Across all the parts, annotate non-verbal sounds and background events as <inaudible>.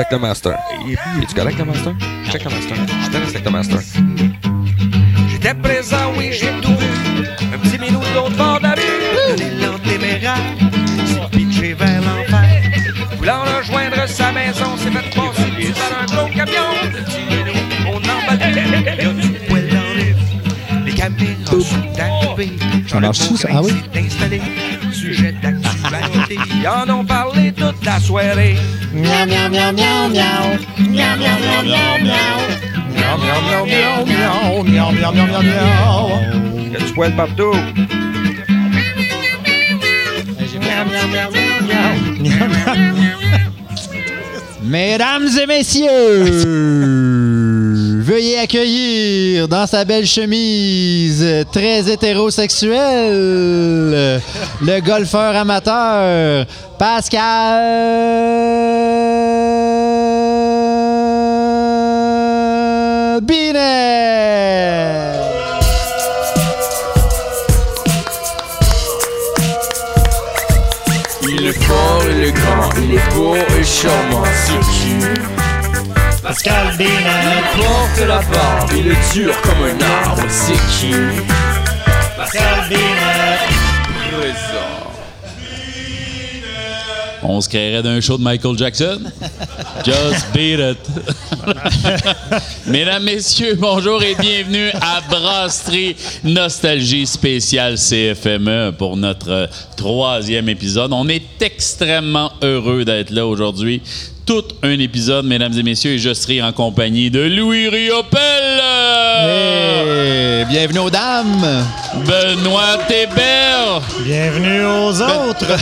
Check the master. Es-tu correct, le master? Check the master. Je te laisse avec le master. J'étais présent, oui, j'ai tout vu. Un petit minou de l'autre bord de la rue. L'élan téméraire, s'est pitché vers l'enfer. Voulant rejoindre sa maison, s'est fait passer par un gros camion. Le petit minou, on emballait. Il y a du poil dans les caméras sont arrivées. Ça marche-tu, ça? Ah oui? Sujet d'actualité, ils en ont parlé toute la soirée. Miaou, miaou, miaou, miaou, miaou. Miaou, miaou, miaou, miaou, miaou. Miaou, miaou, miaou, miaou, miaou, miaou, miaou, miaou. Il y a du poil partout. Mesdames et messieurs veuillez accueillir dans sa belle chemise très hétérosexuelle le golfeur amateur Pascal Binet. Il est fort, il est grand, il est beau et charmant, Pascal Binet. Porte la barbe, il est dur comme un arbre, c'est qui Pascal. Présent. On se créerait d'un show de Michael Jackson? Just beat it. <laughs> Mesdames, Messieurs, bonjour et bienvenue à Brasserie Nostalgie spéciale CFME pour notre troisième épisode. On est extrêmement heureux d'être là aujourd'hui. Tout un épisode, mesdames et messieurs, et je serai en compagnie de Louis Riopel, Hey, bienvenue aux dames. Benoît Théberge Bienvenue aux autres.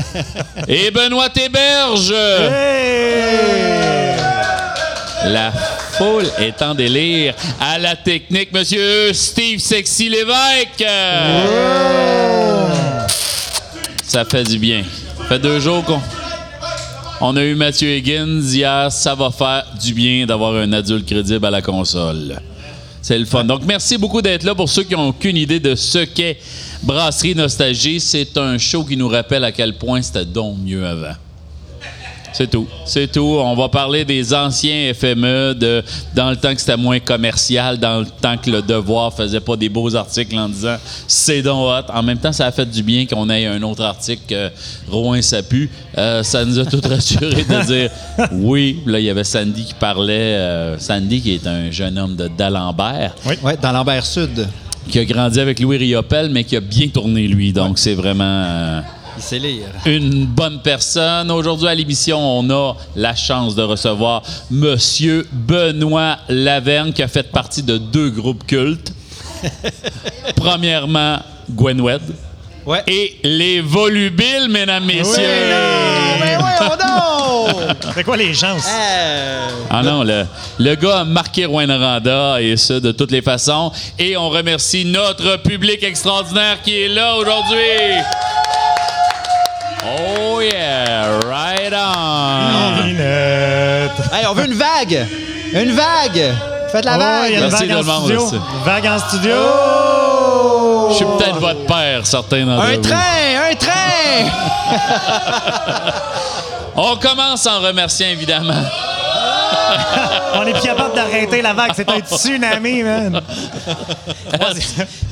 <laughs> et Benoît Théberge. La foule est en délire. À la technique, monsieur Steve Sexy Lévesque. Ça fait du bien. Ça fait deux jours qu'on on a eu Mathieu Higgins hier. Ça va faire du bien d'avoir un adulte crédible à la console. C'est le fun. Donc, merci beaucoup d'être là. Pour ceux qui n'ont aucune idée de ce qu'est Brasserie Nostalgie, c'est un show qui nous rappelle à quel point c'était donc mieux avant. C'est tout. C'est tout. On va parler des anciens FME, de, dans le temps que c'était moins commercial, dans le temps que le Devoir faisait pas des beaux articles en disant c'est donc hot. En même temps, ça a fait du bien qu'on ait un autre article que Rouen ça pue. Euh, ça nous a tout <laughs> rassuré de dire oui. Là, il y avait Sandy qui parlait. euh, Sandy, qui est un jeune homme de d'Alembert, Oui, dans l'Ambert Sud. qui a grandi avec Louis Riopel, mais qui a bien tourné, lui. Donc, c'est vraiment. euh, Il sait lire. une bonne personne. Aujourd'hui à l'émission, on a la chance de recevoir Monsieur Benoît Laverne, qui a fait partie de deux groupes cultes. <laughs> Premièrement, Gwenwed. Ouais. Et les Volubiles, mesdames, messieurs. Mais oui, oh non! C'est quoi les chances? Euh, Ah non, le, le gars a marqué Rwanda et ça de toutes les façons. Et on remercie notre public extraordinaire qui est là aujourd'hui. Oh yeah, right on. Hey, on veut une vague! Une vague! Faites la Oh, il y a vague! Merci vague tout en le monde, studio. merci. Vague en studio. Je suis peut-être votre père, certains d'entre Un vous. train! Un train! <laughs> On commence en remerciant évidemment On est plus capable d'arrêter la vague. C'est un tsunami, man.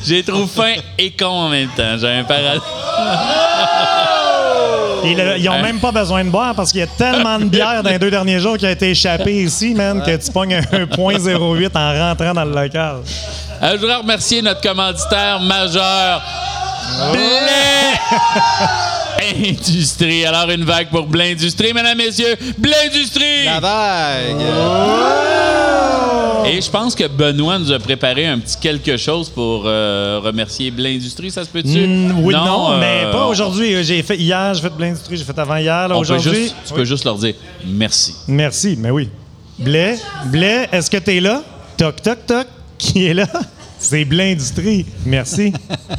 J'ai trop faim et con en même temps. J'ai un parallèle. <laughs> Le- ils ont même pas besoin de boire parce qu'il y a tellement de bière dans les deux derniers jours qui a été échappée ici, man, que tu pognes un 1.08 en rentrant dans le local. Euh, je voudrais remercier notre commanditaire majeur, Blé <laughs> Industrie. Alors, une vague pour Blé Industrie, mesdames, messieurs. Blé Industrie! La vague! Et je pense que Benoît nous a préparé un petit quelque chose pour euh, remercier Blé Industrie. Ça se peut-tu? Mm, oui, non, euh, mais pas aujourd'hui. J'ai fait hier, j'ai fait de l'industrie, j'ai fait avant hier. Aujourd'hui. tu peux juste leur dire merci. Merci, mais oui. Blais, Blais, est-ce que t'es là? Toc, toc, toc. Qui est là? C'est Blais Industrie. Merci.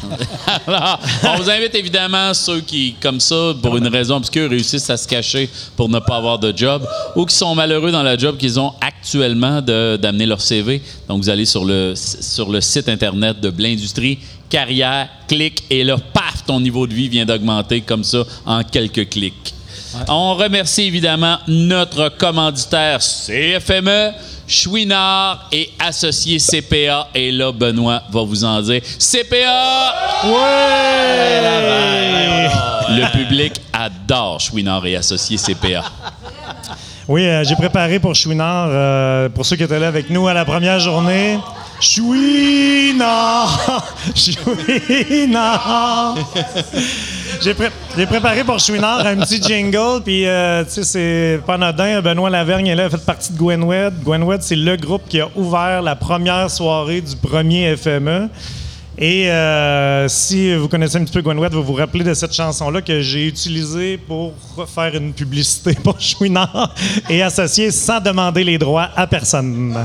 <laughs> Alors, on vous invite évidemment ceux qui, comme ça, pour une raison obscure, réussissent à se cacher pour ne pas avoir de job ou qui sont malheureux dans la job qu'ils ont actuellement de- d'amener leur CV. Donc, vous allez sur le, sur le site Internet de Blindustrie, carrière, clic, et là, paf, ton niveau de vie vient d'augmenter comme ça en quelques clics. On remercie évidemment notre commanditaire CFME, Chouinard et associé CPA. Et là, Benoît va vous en dire. CPA! Ouais! Le public adore Chouinard et associé CPA. Oui, euh, j'ai préparé pour Chouinard, euh, pour ceux qui étaient là avec nous à la première journée. Chouinard! <laughs> Chouinard! J'ai pré- j'ai préparé pour Chouinard un petit jingle, puis euh, tu sais, c'est pas anodin. Benoît Lavergne est là, il fait partie de Gwenwed. Gwenwed, c'est le groupe qui a ouvert la première soirée du premier FME. Et euh, si vous connaissez un petit peu Gwenwed, vous vous rappelez de cette chanson-là que j'ai utilisée pour faire une publicité <laughs> pour Chouinard et associé sans demander les droits à personne.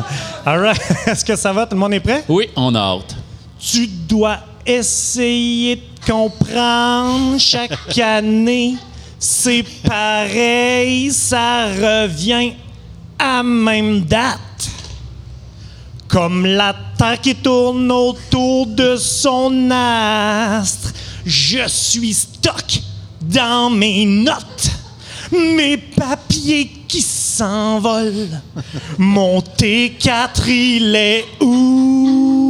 All right. <laughs> Est-ce que ça va? Tout le monde est prêt? Oui, on a hâte. Tu dois essayer de comprendre chaque année. C'est pareil, ça revient à même date. Comme la Terre qui tourne autour de son astre, je suis stock dans mes notes, mes papiers qui s'envolent. Mon T4, il est où?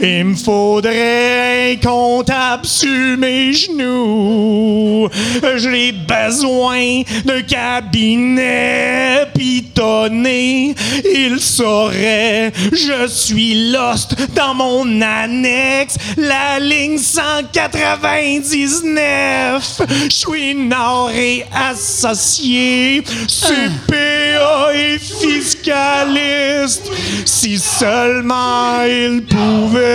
Il me faudrait un comptable sur mes genoux. J'ai besoin d'un cabinet pitonné. Il saurait, je suis lost dans mon annexe. La ligne 199. Je suis nord et associé. CPA et fiscaliste. Si seulement il pouvait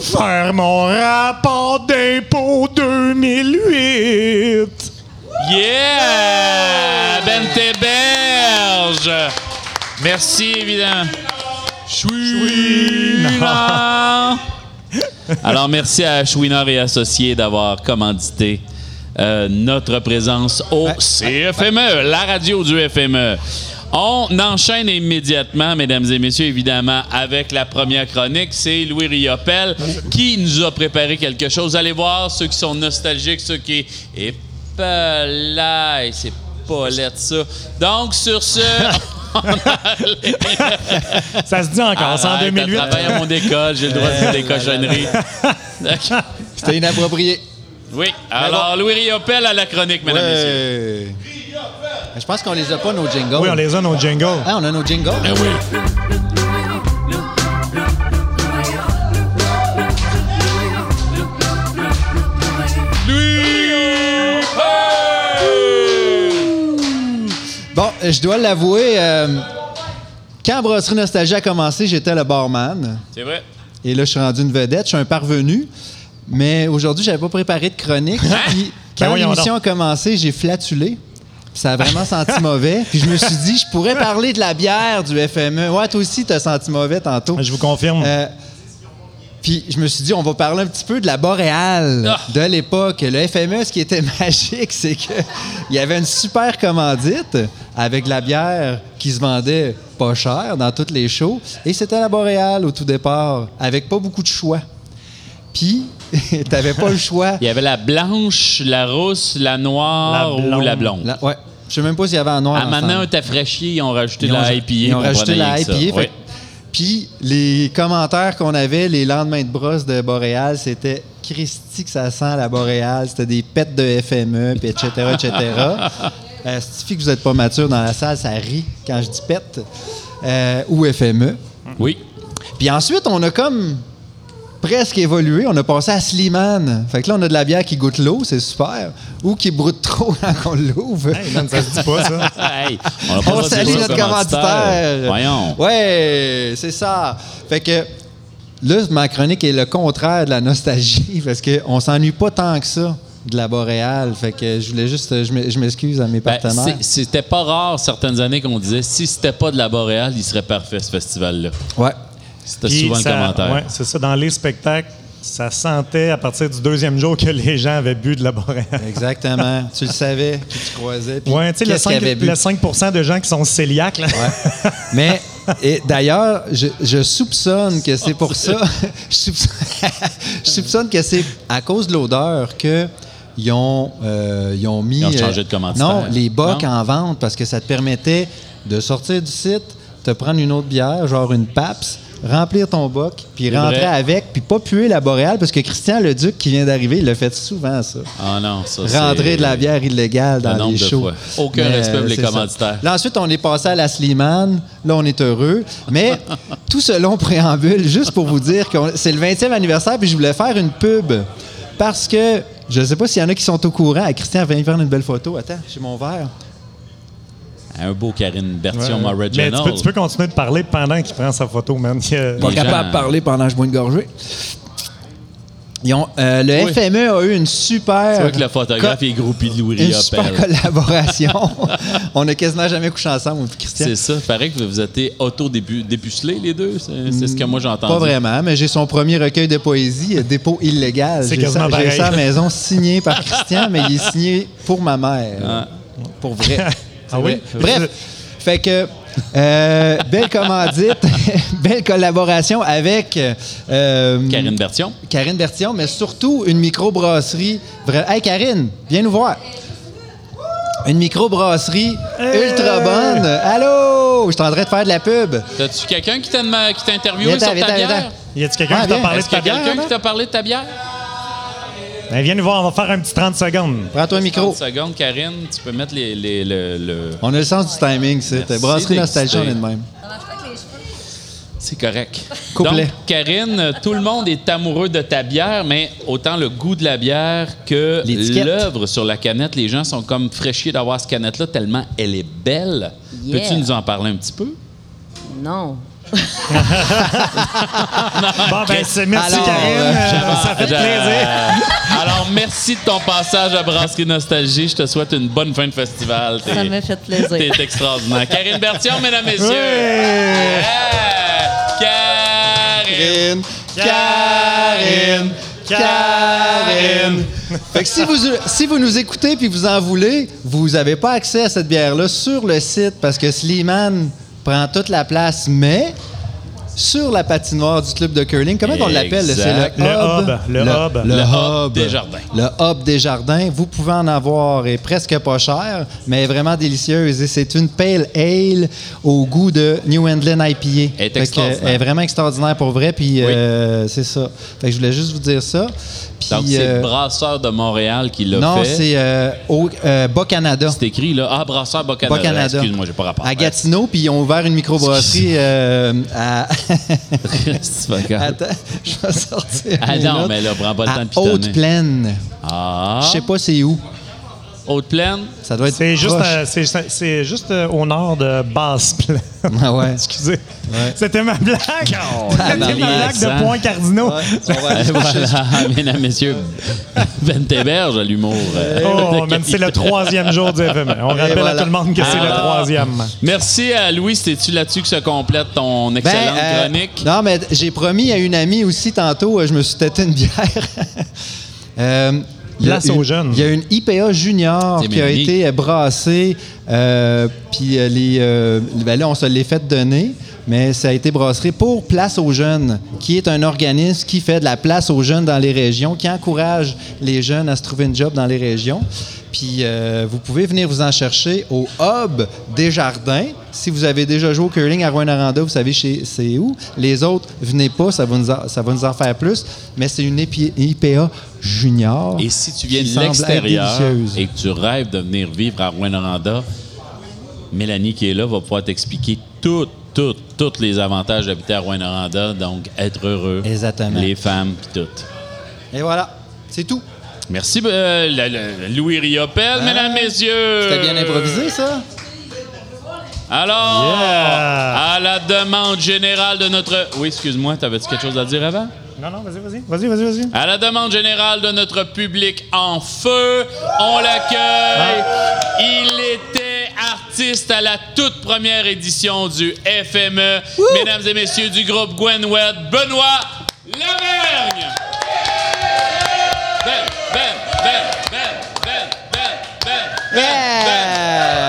faire mon rapport d'impôt 2008. Yeah! Ben Berge! Merci, évidemment. Chouinard! Alors, merci à Chouinard et Associés d'avoir commandité euh, notre présence au CFME, la radio du FME. On enchaîne immédiatement, mesdames et messieurs, évidemment, avec la première chronique. C'est Louis Riopel qui nous a préparé quelque chose. Allez voir ceux qui sont nostalgiques, ceux qui... Et là, c'est pas lettre ça. Donc, sur ce... <laughs> Ça se dit encore, c'est en Arrête, 2008. à travailler à mon école, j'ai le droit de dire des cochonneries. <laughs> C'était inapproprié. Oui. Alors, Louis Riopel à la chronique, mesdames et messieurs. Je pense qu'on les a pas, nos jingles. Oui, on les a, nos jingles. Ah, on a nos jingles? Ben oui. Bon, je dois l'avouer, euh, quand Brasserie Nostalgie a commencé, j'étais le barman. C'est vrai. Et là, je suis rendu une vedette, je suis un parvenu. Mais aujourd'hui, j'avais pas préparé de chronique. Puis, quand Ben voyons l'émission a commencé, j'ai flatulé. Ça a vraiment senti mauvais. Puis je me suis dit, je pourrais parler de la bière du FME. Ouais, toi aussi, t'as senti mauvais tantôt. Je vous confirme. Euh, puis je me suis dit, on va parler un petit peu de la boréale Ah. de l'époque. Le FME, ce qui était <laughs> magique, c'est que il y avait une super commandite avec de la bière qui se vendait pas cher dans toutes les shows. Et c'était la boréale au tout départ, avec pas beaucoup de choix. Puis, <laughs> t'avais pas le choix. Il y avait la blanche, la rousse, la noire La ou la blonde. La- ouais. Je sais même pas s'il y avait en noir. À maintenant, un tafraîchier, ils ont rajouté Ils ont- la IPA. Ils ont on rajouté la. IPA. Puis les commentaires qu'on avait les lendemains de brosse de Boréal, c'était Christy que ça sent la Boréal, c'était des pets de FME, puis etc., etc. euh, que vous n'êtes pas mature dans la salle, ça rit quand je dis pet euh, ou FME. Oui. Puis ensuite, on a comme presque évolué. On a passé à Slimane. Fait que là, on a de la bière qui goûte l'eau, c'est super. Ou qui broute trop <laughs> quand on l'ouvre. Hey, man, ça se dit pas, ça. <laughs> Hey, on On salue notre commanditaire. Voyons. Ouais, c'est ça. Fait que là, ma chronique est le contraire de la nostalgie parce qu'on s'ennuie pas tant que ça de la boréale. Fait que je voulais juste, je m'e- je m'excuse à mes Ben, partenaires. C'était pas rare certaines années qu'on disait si c'était pas de la Boréale, il serait parfait ce festival-là. ouais. C'était Puis souvent ça- le commentaire. ouais, c'est ça. Dans les spectacles, ça sentait à partir du deuxième jour que les gens avaient bu de la boréale. Exactement. <laughs> tu le savais, qui tu croisais. puis Ouais, tu sais, le, qu'est-ce qu'il 5, avait bu? le 5 de gens qui sont cœliaques, là. <laughs> Mais et d'ailleurs, je, je soupçonne que c'est pour ça. <laughs> je, soupçonne, je soupçonne que c'est à cause de l'odeur que ils ont, euh, ils ont mis. Ils ont changé euh, de commanditaire. Non, les bocs Non? en vente parce que ça te permettait de sortir du site, te prendre une autre bière, genre une PAPS, remplir ton boc, puis rentrer vrai. avec, puis pas puer la boréale parce que Christian Leduc qui vient d'arriver, il l'a fait souvent, ça. Ah non, ça c'est... Rentrer de la bière illégale dans les shows. Aucun Mais, respect pour les ça. commanditaires. Là, ensuite, on est passé à la Slimane. Là, on est heureux. Mais <laughs> tout ce long préambule, juste pour vous dire que c'est le 20e anniversaire, puis je voulais faire une pub. Parce que, je ne sais pas s'il y en a qui sont au courant. Christian vient faire une belle photo. Attends, j'ai mon verre. Un beau Karine Bertion Ouais. original. Mais tu peux, tu peux continuer de parler pendant qu'il prend sa photo, man. A- Pas capable de parler pendant que je bois une gorgée. Ils ont, euh, le Oui. FME a eu une super. Tu vois que le photographe est groupie de Louis Une super Riopelle. collaboration. <laughs> on a quasiment jamais couché ensemble, Christian. C'est ça. Il paraît que vous êtes auto-dépucelés, les deux. C'est c'est ce que moi j'ai entendu. Pas vraiment, mais j'ai son premier recueil de poésie, euh, dépôt illégal. C'est J'ai quasiment ça, j'ai pareil. ça à la maison signé par Christian, mais il est signé pour ma mère. Ah. Pour vrai. <laughs> Ah oui? Vrai. Bref, fait que euh, belle commandite, <laughs> belle collaboration avec euh, Karine Bertion. Karine Bertillon, mais surtout une microbrasserie. Hey Karine, viens nous voir. Une microbrasserie ultra bonne. Allô, je suis en train de faire de la pub. T'as-tu quelqu'un qui t'a interviewé sur ta bière? Y a-tu quelqu'un Ah, qui t'a parlé de ta bière? Ben, viens nous voir, on va faire un petit 30 secondes. Prends-toi un micro. 30 secondes, Karine. Tu peux mettre les, les- le, le- On a le sens du timing, c'est. Brasserie Nostalgie, on est de même. C'est correct. Couplet. Donc, Karine, tout le monde est amoureux de ta bière, mais autant le goût de la bière que l'œuvre sur la canette. Les gens sont comme fraîchis d'avoir cette canette-là tellement elle est belle. Yeah. Peux-tu nous en parler un petit peu? Non. <laughs> Bon, ben, c'est- merci Alors, Karine. euh, Euh, ça fait plaisir. <laughs> Alors, merci de ton passage à Brasserie Nostalgie. Je te souhaite une bonne fin de festival. Ça m'a fait plaisir. T'es extraordinaire. Karine Bertion, mesdames, messieurs. Yeah! Karine. Karine, Karine. Fait que si vous, si vous nous écoutez puis vous en voulez, vous n'avez pas accès à cette bière-là sur le site parce que Slimane prend toute la place, mais sur la patinoire du club de curling, comment on l'appelle? C'est le Le hub. hub, le hub. Le, Le hub des jardins. Le hub des jardins. Vous pouvez en avoir et presque pas cher, mais vraiment délicieuse. Et c'est une pale ale au goût de New England IPA. Elle est que, extraordinaire. elle est vraiment extraordinaire pour vrai. Puis euh, c'est ça. Fait que je voulais juste vous dire ça. Puis, Donc, c'est euh, le brasseur de Montréal qui l'a non, fait. c'est euh, au euh, Bas-Canada. C'est écrit, là. Ah, brasseur Bas-Canada. Bas-Canada. Excuse-moi, j'ai pas rapport. À Gatineau, puis ils ont ouvert une microbrasserie euh, à. <laughs> Attends, je vais sortir. Ah non, notes. mais là, prends pas le temps de pitonner. Haute-Plaine. Ah. Je sais pas c'est où. Haute-Plaine. Ça doit être. C'est juste, euh, c'est- juste euh, au nord de Basse-Plaine. <laughs> Ah ouais. Excusez. C'était ma blague. C'était ma blague de points cardinaux. On va aller <laughs> Et voilà, mesdames, messieurs, Ben Théberge à l'humour. euh, Oh, c'est le troisième jour du FME. On rappelle voilà. à tout le monde que c'est le troisième. Merci à Louis. C'est-tu là-dessus que se complète ton Ben, excellente euh, chronique? Non, mais j'ai promis à une amie aussi tantôt, euh, je me suis têté une bière. <laughs> Euh, Place aux jeunes. Il y a une IPA junior C'est qui a été brassée, euh, puis euh, les, euh, ben là, on se l'est fait donner, mais ça a été brassé pour Place aux jeunes, qui est un organisme qui fait de la place aux jeunes dans les régions, qui encourage les jeunes à se trouver une job dans les régions. Puis euh, vous pouvez venir vous en chercher au Hub Desjardins. Si vous avez déjà joué au curling à Rouen-Noranda, vous savez c'est où. Les autres, venez pas, ça va nous en, ça va nous en faire plus. Mais c'est une IPA junior. Et si tu viens de l'extérieur et que tu rêves de venir vivre à Rouen-Noranda, Mélanie qui est là va pouvoir t'expliquer tout, tout, tous les avantages d'habiter à Rouen-Noranda. Donc, être heureux. Exactement. Les femmes, puis tout. Et voilà, c'est tout. Merci, euh, Louis Riopelle, mesdames, messieurs. C'était bien improvisé, ça? Alors, Yeah. à la demande générale de notre... Oui, excuse-moi, t'avais-tu quelque chose à dire avant? Non, non, vas-y, vas-y. Vas-y, vas-y, vas-y. À la demande générale de notre public en feu, on l'accueille. Il était artiste à la toute première édition du FME. Mesdames et messieurs du groupe Gwenwed, Benoît Lavergne. Ben, ben, ben, ben, ben, ben, ben, ben, Yeah!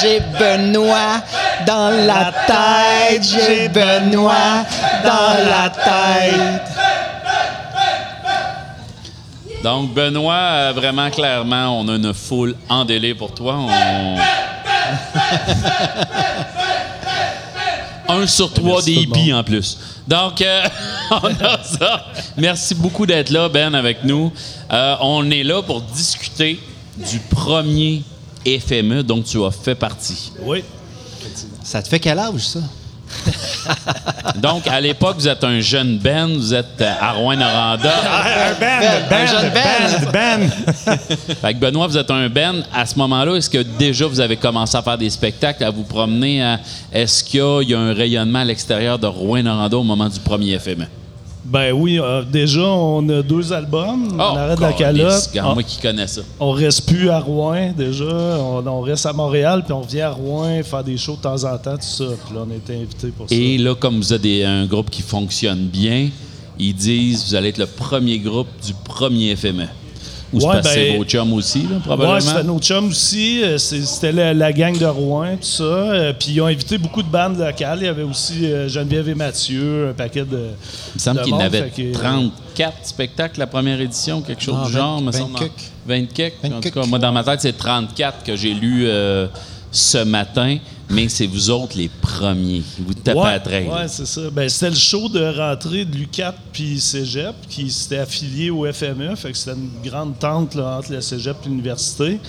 J'ai Benoît dans la tête, j'ai Benoît dans la tête. Donc, Benoît, euh, vraiment clairement, on a une foule en délai pour toi. On- <laughs> Un sur trois des hippies en plus. Donc, euh, <laughs> on a ça. Merci beaucoup d'être là, Ben, avec nous. Euh, on est là pour discuter du premier FME dont tu as fait partie. Oui. Ça te fait quel âge, ça? <laughs> Donc, à l'époque, vous êtes un jeune Ben, vous êtes euh, à Rouen-Noranda. <laughs> Un band, un band, jeune band, band. <laughs> Fait que Benoît, vous êtes un Ben. À ce moment-là, est-ce que déjà vous avez commencé à faire des spectacles, à vous promener? à- Est-ce qu'il y a, il y a un rayonnement à l'extérieur de Rouen-Noranda au moment du premier FME? Ben oui, euh, déjà, on a deux albums. on arrête la calotte. On, Moi qui connais ça. on reste plus à Rouen, déjà. On, on reste à Montréal, puis on vient à Rouen faire des shows de temps en temps, tout ça. Puis là, on a été invités pour Et ça. là, comme vous êtes des- un groupe qui fonctionne bien, ils disent vous allez être le premier groupe du premier FME. Ou Ouais, c'est ben- vos chums aussi, là, probablement? Ouais, c'était nos chums aussi. Euh, C'était la, la gang de Rouen, tout ça. Euh, Puis ils ont invité beaucoup de bandes locales. Il y avait aussi euh, Geneviève et Mathieu, un paquet de. Il me semble qu'il y avait fait que- 34 spectacles la première édition, quelque chose Ah, du genre. 20 me semble. 20 quelques. 20 quelques. 20 En tout cas, moi, dans ma tête, c'est 34 que j'ai lu euh, ce matin, mais c'est vous autres les premiers. Vous tapez à la traîne. Ouais, c'est ça. Ben, c'était le show de rentrée de l'UCAT puis Cégep qui s'était affilié au FME. Fait que c'était une grande tente là, entre le Cégep et l'université.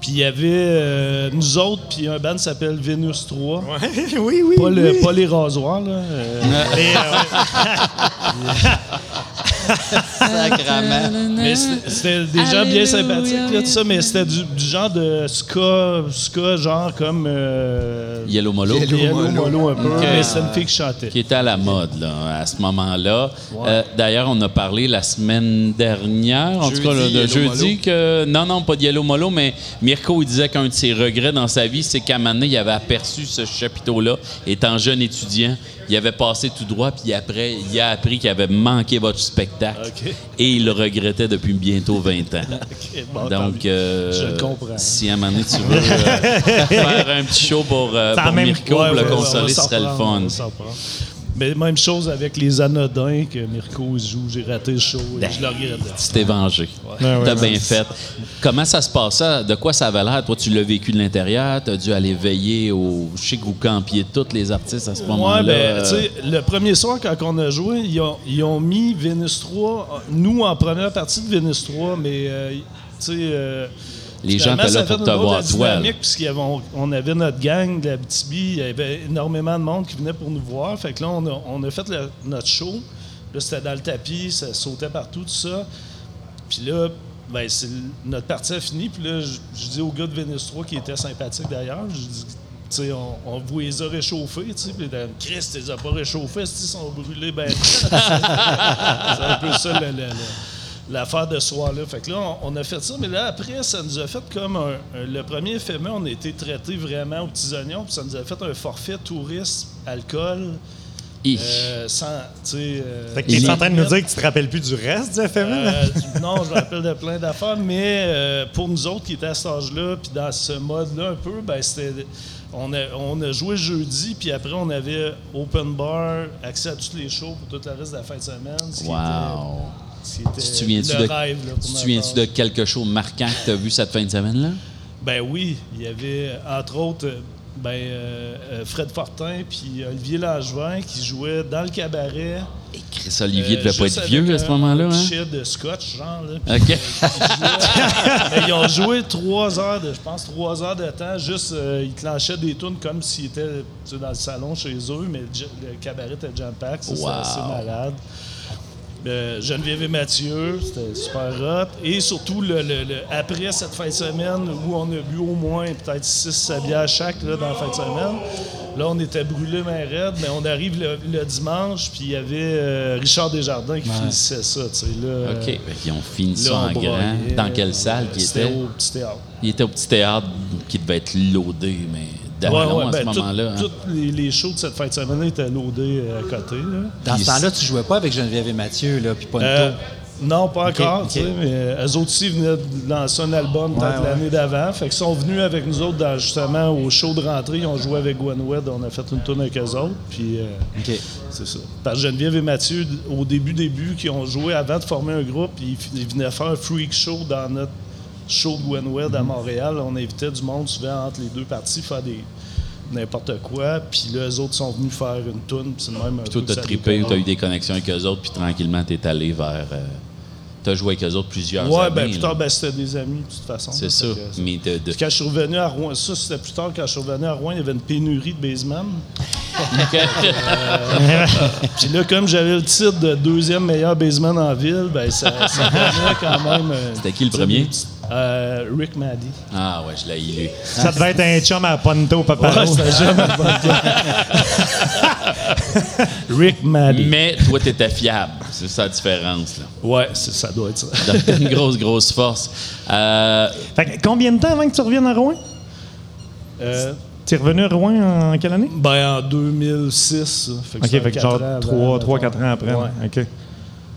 Puis il y avait euh, nous autres, puis un band qui s'appelle Vénus 3. <laughs> oui, oui. Pas, le- pas les rasoirs, là. euh, <laughs> mais, euh, <laughs> <laughs> Sacrament. mais c'était gens bien sympathiques, là, tout ça, mais c'était du, du genre de ska, ska genre comme. Euh, Yellow Molo, Yellow Yellow Molo. Un peu, mais c'était une fille qui chantait. qui était à la mode là, à ce moment-là. Euh, D'ailleurs, on a parlé la semaine dernière, en Jeudi, tout cas le, jeudi, Molo. que non, non, pas de Yellow Molo, mais Mirko il disait qu'un de ses regrets dans sa vie, c'est qu'à un moment donné, il avait aperçu ce chapiteau-là, étant jeune étudiant. Il avait passé tout droit, puis après, il a appris qu'il avait manqué votre spectacle. Ok. Et il le regrettait depuis bientôt 20 ans. <laughs> Ok, bon, Donc, euh, Je le comprends. si à un moment donné, tu veux euh, <laughs> faire un petit show pour, euh, pour Mirko, ouais, pour le ouais, va consoler, ce serait le fun. Mais même chose avec les anodins que Mirko joue. J'ai raté le show et je le regrette. Tu t'es vengé. Ben T'as ouais, bien ouais. fait. Comment ça se passait? De quoi ça avait l'air? Toi, tu l'as vécu de l'intérieur. T'as dû aller veiller au... Je sais que vous campiez tous les artistes à ce moment-là. Ouais, ben, tu sais, le premier soir, quand on a joué, ils ont, ils ont mis Vénus 3, nous en première partie de Vénus 3, mais, euh, tu sais. euh, Les gens étaient là pour te voir, toi, là. on, avait notre gang de la BTB, il y avait énormément de monde qui venait pour nous voir. Fait que là, on a, on a fait le- notre show. Là, c'était dans le tapis, ça sautait partout, tout ça. Puis là, ben, notre partie a fini. Puis là, je, je dis au gars de Vénus 3 qui était sympathique d'ailleurs, je dis, tu sais, on, on vous les a réchauffés, tu sais. Puis là, Christ, les as pas réchauffés, ils sont brûlés, ben. <laughs> c'est un peu ça, le- le- l'affaire de ce soir-là. Fait que là, on, on a fait ça, mais là, après, ça nous a fait comme un. un- le premier FME, on a été traité vraiment aux petits oignons, puis ça nous a fait un forfait tourisme, alcool. euh, sans, euh, Fait que t'es en train de nous dire que tu te rappelles plus du reste du FME? euh, non, je me rappelle de plein d'affaires, mais euh, pour nous autres qui étaient à cet âge-là, puis dans ce mode-là un peu, ben c'était. On a, on a joué jeudi, puis après on avait open bar, accès à tous les shows pour tout le reste de la fin de semaine. ce qui Wow. était- ce qui était Tu te souviens-tu le de, rêve, là, pour tu te souviens-tu de quelque chose marquant que tu as vu cette fin de semaine-là? Ben oui, il y avait entre autres ben, euh, euh, Fred Fortin puis Olivier Langevin qui jouaient dans le cabaret. Et Chris Olivier euh, devait pas être vieux à ce moment-là, un hein? de scotch, genre. Là, OK. <laughs> Ils ont joué trois heures de, je pense, trois heures de temps. Juste, ils clenchaient des tunes comme s'ils étaient tu sais, dans le salon chez eux, mais le, cabaret était jam pack, ça, Wow. c'était assez malade. Euh, Geneviève et Mathieu, c'était super hot. Et surtout, le, le- le- après cette fin de semaine, où on a bu au moins peut-être 6 bières chaque là, dans la fin de semaine, là, on était brûlés main raide, mais on arrive le, le dimanche, puis il y avait euh, Richard Desjardins qui finissait ça. tu sais, Là, OK. Fait qu'ils ont fini ça en grand. Dans quelle salle qui C'était était? au petit théâtre. Il était au petit théâtre qui devait être loadé, mais d'avant à ben, ce tout- moment-là. hein. Tous les, les shows de cette fin de semaine étaient loadés euh, à côté. Là. Dans Puis- ce temps-là, tu jouais pas avec Geneviève et Mathieu, là, puis Ponto? Euh, Non, pas encore, ok. tu sais, mais euh, eux autres aussi venaient de lancer un album Ouais, ouais. l'année d'avant. Fait qu'ils sont venus avec nous autres dans, justement au show de rentrée. Ils ont joué avec Gwen Wed, on a fait une tournée avec eux autres. Puis euh, c'est ça. Parce que Geneviève et Mathieu, au début, début, qui ont joué avant de former un groupe, ils, ils venaient faire un freak show dans notre show de Wed à Montréal. On invitait du monde souvent entre les deux parties faire des n'importe quoi. Puis là, eux autres sont venus faire une tourne. puis c'est même un Puis toi, t'as trippé t'as eu des connexions avec eux autres, puis tranquillement, t'es allé vers. euh, t'as joué avec eux autres plusieurs Ouais, années. ben plus tard, ben, c'était des amis, de toute façon. C'est ça. que- Mais de, de- Puis quand je suis revenu à Rouen, ça c'était plus tard, quand je suis revenu à Rouen, il y avait une pénurie de baseman. <laughs> Puis là, comme j'avais le titre de deuxième meilleur baseman en ville, ben ça, ça <laughs> quand même. euh, C'était qui le tu premier? euh, Rick Maddy. Ah ouais, je l'ai lu. Ça devait être un chum à Ponto, papa. Ouais, c'était. <laughs> Rick Maddy. Mais toi, t'étais fiable. C'est ça la différence. Là. Ouais, c'est- ça doit être ça. Donc, une grosse, <laughs> grosse force. Euh, Fait que combien de temps avant que tu reviennes à Rouen? Euh, Tu es revenu à Rouen en quelle année? ben en 2006. ça. Fait que OK, fait que quatre genre ans 3, avant, 4 ans après. Ouais. OK.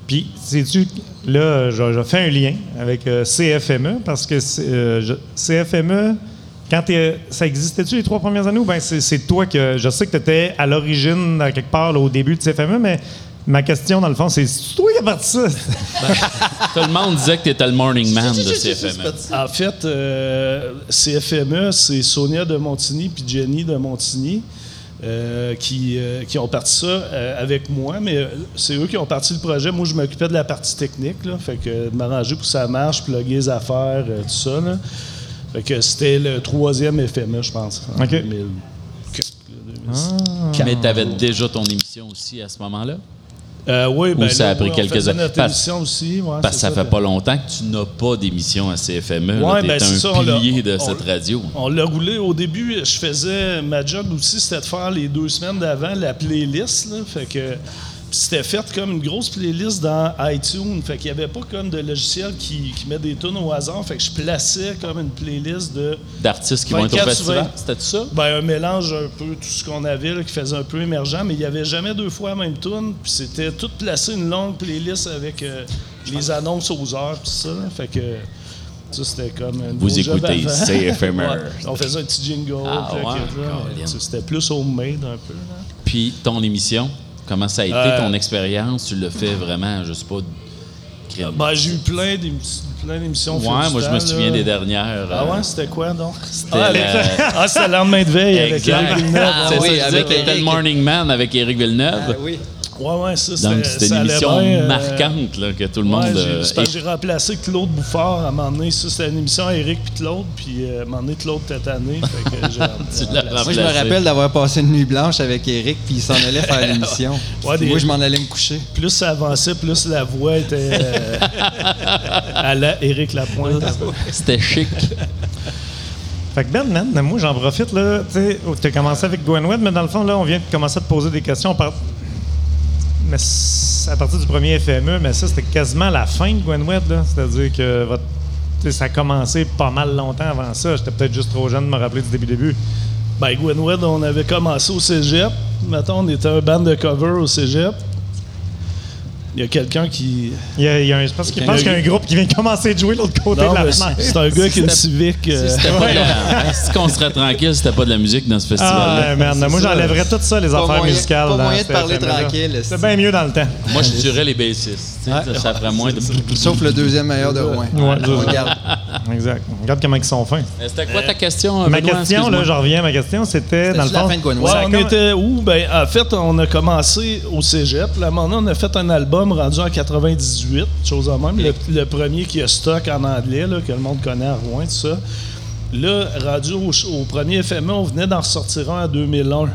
Puis, sais-tu, là, je, je fais un lien avec euh, CFME parce que c'est, euh, je- CFME, quand t'es- ça existait-tu les trois premières années ou bien c'est, c'est toi que. Je sais que tu étais à l'origine, quelque part, là, au début de CFME, mais ma question, dans le fond, c'est c'est toi qui as parti ça? <laughs> tout le monde disait que t'étais le morning man de CFM. En fait, euh, CFME, c'est Sonia de Montigny puis Jenny de Montigny euh, qui, euh, qui ont parti ça euh, avec moi, mais c'est eux qui ont parti le projet. Moi, je m'occupais de la partie technique, là, fait que de m'arranger pour que ça marche, plugger les affaires, euh, tout ça. là. Fait que c'était le troisième FME, je pense. en OK. 2000. Mais t'avais déjà ton émission aussi à ce moment-là? Euh, oui, ben, ça là, a pris quelques années. Parce- aussi. ouais, Parce que ça fait pas longtemps que tu n'as pas d'émission à CFME. Ouais, T'es ben, un ça, pilier de on- cette radio. On l'a roulé. Au début, je faisais. Ma job aussi, c'était de faire les deux semaines d'avant la playlist. Là, fait que. C'était fait comme une grosse playlist dans iTunes. Fait qu'il n'y avait pas comme de logiciel qui, qui met des tunes au hasard. Fait que je plaçais comme une playlist de. D'artistes qui vont être au 24 festival. C'était ça? Ben, un mélange un peu tout ce qu'on avait là, qui faisait un peu émergent, mais il n'y avait jamais deux fois la même tune. Puis c'était tout placé une longue playlist avec euh, les annonces aux heures, puis ça. là. Fait que ça, c'était comme un Vous écoutez avant. CFMR. <laughs> Ouais. On faisait un petit jingle, Ah, ouais, tout, C'était plus homemade un peu. là. Puis ton émission, comment ça a été Euh, ton expérience? Tu l'as fait vraiment, je sais pas. Ben, j'ai eu plein d'émissions. Plein d'émissions ouais, moi je temps, me souviens là. des dernières. Ah euh, ouais, c'était quoi donc? C'était Ah, les- <laughs> ah, c'était le lendemain de veille avec. Eric Villeneuve. Ah, ouais. c'est oui, ça, avec le Eric. Morning Man avec Éric Villeneuve. Ah oui. Ouais, ouais, ça, Donc c'était une émission bien, euh, marquante là, que tout le monde. Ouais, j'ai- euh, j'ai remplacé Claude Bouffard à un moment donné. Ça, c'était une émission à Eric puis Claude. Puis euh, à un moment donné, Claude était tanné. <laughs> Moi, je me rappelle d'avoir passé une nuit blanche avec Eric, puis il s'en allait faire <laughs> l'émission. Ouais, Puis des- Moi, je m'en allais me coucher. Plus ça avançait, plus la voix était euh, <laughs> à la Éric Lapointe. C'était chic. Fait que Ben, man, moi j'en profite, là. Tu as commencé avec Gwen mais dans le fond, là, on vient de commencer à te poser des questions. Par... Mais à partir du premier FME, mais ça, c'était quasiment la fin de Gwen là. C'est-à-dire que ça a commencé pas mal longtemps avant ça. J'étais peut-être juste trop jeune de me rappeler du début début. Ben, Gwenwood, on avait commencé au cégep. Mettons, on était un band de cover au cégep. Il y a quelqu'un qui. Il y a, il y a un, je pense qu'il pense qu'il y a un groupe qui vient de commencer de jouer de l'autre côté Non, de la fenêtre. c'est un gars qui a une civique. euh, C'était pas de la- Est-ce qu'on serait tranquille si c'était pas de la musique dans ce Ah, festival-là? ouais, merde. Moi, j'enlèverais tout ça, les Pas affaires moyen- musicales. pas moyen de parler tranquille, C'est bien mieux dans le temps. Moi, je tuerais les bassistes. Ça, ça ferait moins de. Sauf le deuxième meilleur de Rouen. Ouais, On. <laughs> Exact. Regarde comment ils sont fins. Euh, C'était quoi ta question? Ma Benoît? question, là, je reviens à ma question, c'était dans le la fond. fin de Gwenwood? Ouais, Ça a on comme- était où? Ben, en fait, on a commencé au cégep. Là, maintenant, on a fait un album rendu en 98, chose en même. Le, le premier qui a stock en anglais, là, que le monde connaît à Rouen, tout ça. Là, rendu au, au premier FME, on venait d'en ressortir un en 2001.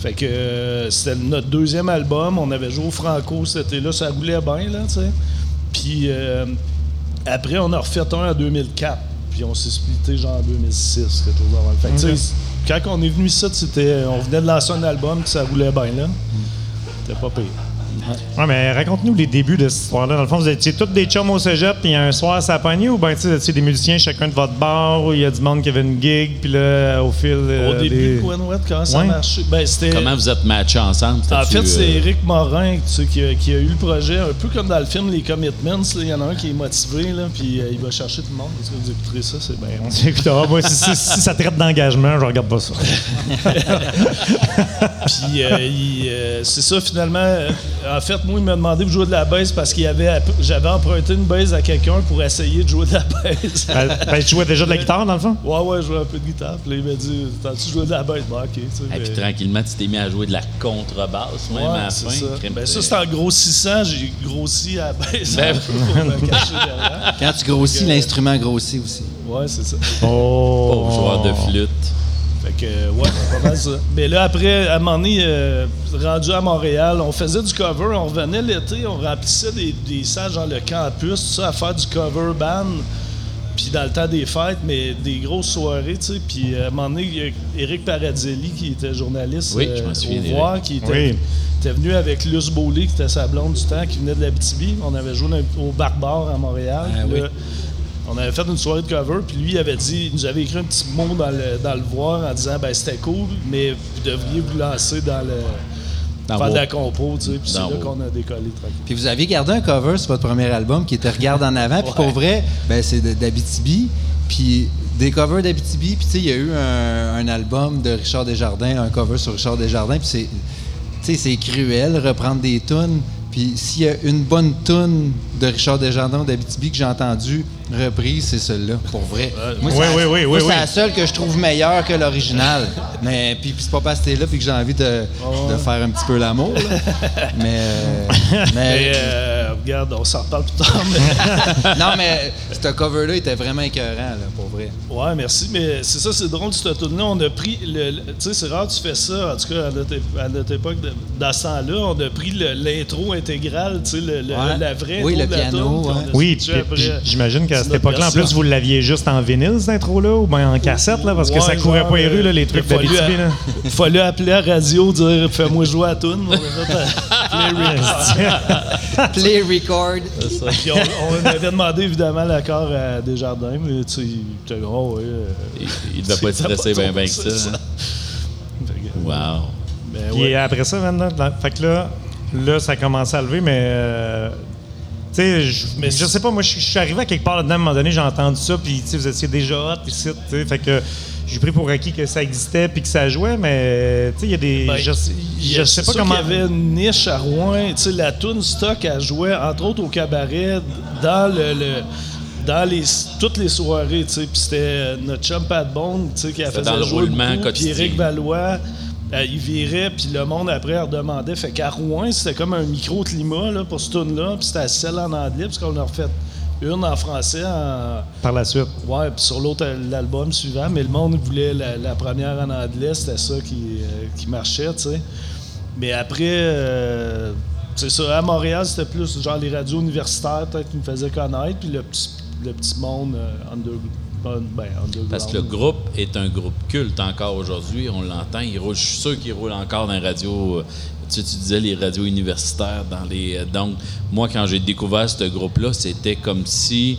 Fait que euh, c'était notre deuxième album. On avait joué au Franco cet été-là. Ça roulait bien, là, tu sais. Puis euh, après, on a refait un en 2004. Puis on s'est splitté genre en 2006, quelque chose avant. Fait que, quand on est venu ici, c'était, on venait de lancer un album, puis ça roulait bien, là. C'était pas pire. Ouais, mais raconte-nous les débuts de cette histoire-là. Dans le fond, vous étiez tous des chums au cégep, puis un soir, ça a pogné, ou bien, tu sais, vous étiez des musiciens chacun de votre bar, où il y a du monde qui avait une gig, puis là, au fil. euh, Au début, des- Gwen comment ça Ouais. marchait? Ben, c'était... Comment vous êtes matchés ensemble? En fait, c'est euh, Eric Morin tu sais, qui, a, qui a eu le projet, un peu comme dans le film Les Commitments. Il y en a un qui est motivé, là, puis euh, il va chercher tout le monde. Est-ce que vous écouterez ça? C'est bien. <laughs> On s'écoutera. Moi, si, si- si ça traite d'engagement, je regarde pas ça. <laughs> Puis euh, il, euh, c'est ça finalement. Euh, en fait, moi, il m'a demandé de jouer de la baisse parce qu'il avait j'avais emprunté une baisse à quelqu'un pour essayer de jouer de la baisse. <laughs> Ben, ben, tu jouais déjà de la guitare, dans le fond? ouais, ouais, je jouais un peu de guitare. Puis là, il m'a dit T'as-tu joué de la baisse Bah, ok. tu sais, Et puis mais- tranquillement, tu t'es mis à jouer de la contrebasse, même à la c'est fin. ça. Ben, ça, c'est- en grossissant, j'ai grossi à la baisse Ben, un peu pour me cacher derrière. Quand tu grossis, l'instrument grossit aussi. Ouais, c'est ça. Oh! Pauvre joueur de flûte. Fait que, euh, ouais, c'est pas mal ça. Mais là, après, à un moment donné, euh, rendu à Montréal, on faisait du cover, on revenait l'été, on remplissait des, des salles, genre le campus, tout ça, à faire du cover band. Puis dans le temps des fêtes, mais des grosses soirées, tu sais. Puis à un moment donné, il y a Éric Paradzelli, qui était journaliste Oui, euh, je au. Voir, qui était, Oui. était venu avec Luce Beaulé, qui était sa blonde du temps, qui venait de la BTB. On avait joué dans- au Barbare à Montréal. Ah on avait fait une soirée de cover, puis lui il avait dit, il nous avait écrit un petit mot dans le, dans le voir en disant ben c'était cool, mais vous devriez vous lancer dans le Dans faire de la compo, tu sais, puis c'est là qu'on a décollé tranquille. Puis vous aviez gardé un cover sur votre premier album qui était Regarde en avant. Puis pour vrai, ben, c'est d'Abitibi. Puis des covers d'Abitibi. Puis tu sais, il y a eu un, un album de Richard Desjardins, un cover sur Richard Desjardins. Puis c'est, tu sais, c'est cruel reprendre des tunes. Puis s'il y a une bonne tune de Richard Desjardins d'Abitibi que j'ai entendue reprise, c'est celle-là, pour vrai. Moi, Oui, c'est la- oui, oui, moi, c'est la seule que je trouve meilleure que l'original. Mais puis, puis c'est pas parce que t'es là puis que j'ai envie de, de faire un petit peu l'amour. <laughs> Mais, euh, mais Et euh, regarde, on s'en reparle plus tard, mais <laughs> non, mais ce cover-là était vraiment écœurant, là, pour vrai. ouais, merci, mais c'est ça, c'est drôle cette tune là on a pris le, le- tu sais, c'est rare que tu fais ça, en tout cas à notre, ép- à notre époque, de- dans ce temps-là, on a pris l'intro intégrale, tu sais, le, le- Ouais. la vraie Oui, intro le de la piano, tune, ouais. Oui, j'imagine qu'à cette époque-là, en plus, vous l'aviez juste en vinyle, cette intro-là, ou bien en cassette, là, parce que ça courait genre, pas les rues, là, les euh, trucs là. <laughs> Il fallait appeler à la radio, dire Fais-moi jouer à la <laughs> play record. Puis on, on avait demandé évidemment l'accord à Desjardins, mais tu sais, il était gros, ouais. euh, Il, il devait pas être stressé bien bien que ça. ça. hein. Wow. ben Puis ouais. après ça, maintenant, fait que là, là, ça commence à lever, mais. euh, tu sais, je, Mais je sais pas, moi, je suis arrivé à quelque part là-dedans, à un moment donné, j'ai entendu ça, puis tu sais, vous étiez déjà hot, ici, tu sais, fait que j'ai pris pour acquis que ça existait puis que ça jouait, mais tu sais, il y a des. Ben, je, sais pas sûr comment. y avait une niche à Rouen. Tu sais, la tune stock, elle jouait, entre autres, au cabaret, dans le... le- dans les, toutes les soirées, tu sais, puis c'était notre chum Pat Bone, tu sais, qui a fait dans le jouer roulement beaucoup, puis. Éric Valois, euh, il virait, puis le monde après redemandait. Fait qu'à Rouen, c'était comme un micro-climat là, pour ce tune-là, puis c'était celle en anglais, parce qu'on a refait une en français, en, Par la suite. Ouais, puis sur l'autre euh, l'album suivant, mais le monde voulait la, la première en anglais, c'était ça qui, euh, qui marchait, tu sais. Mais après, euh, c'est ça, à Montréal, c'était plus genre les radios universitaires peut-être qui me faisaient connaître, puis le petit, le petit monde euh, under, ben, underground. Parce que le groupe est un groupe culte encore aujourd'hui. On l'entend. Il roule, je suis sûr qu'il roule encore dans les radios. Tu disais les radios universitaires. dans les. euh, Donc, moi, quand j'ai découvert ce groupe-là, c'était comme si.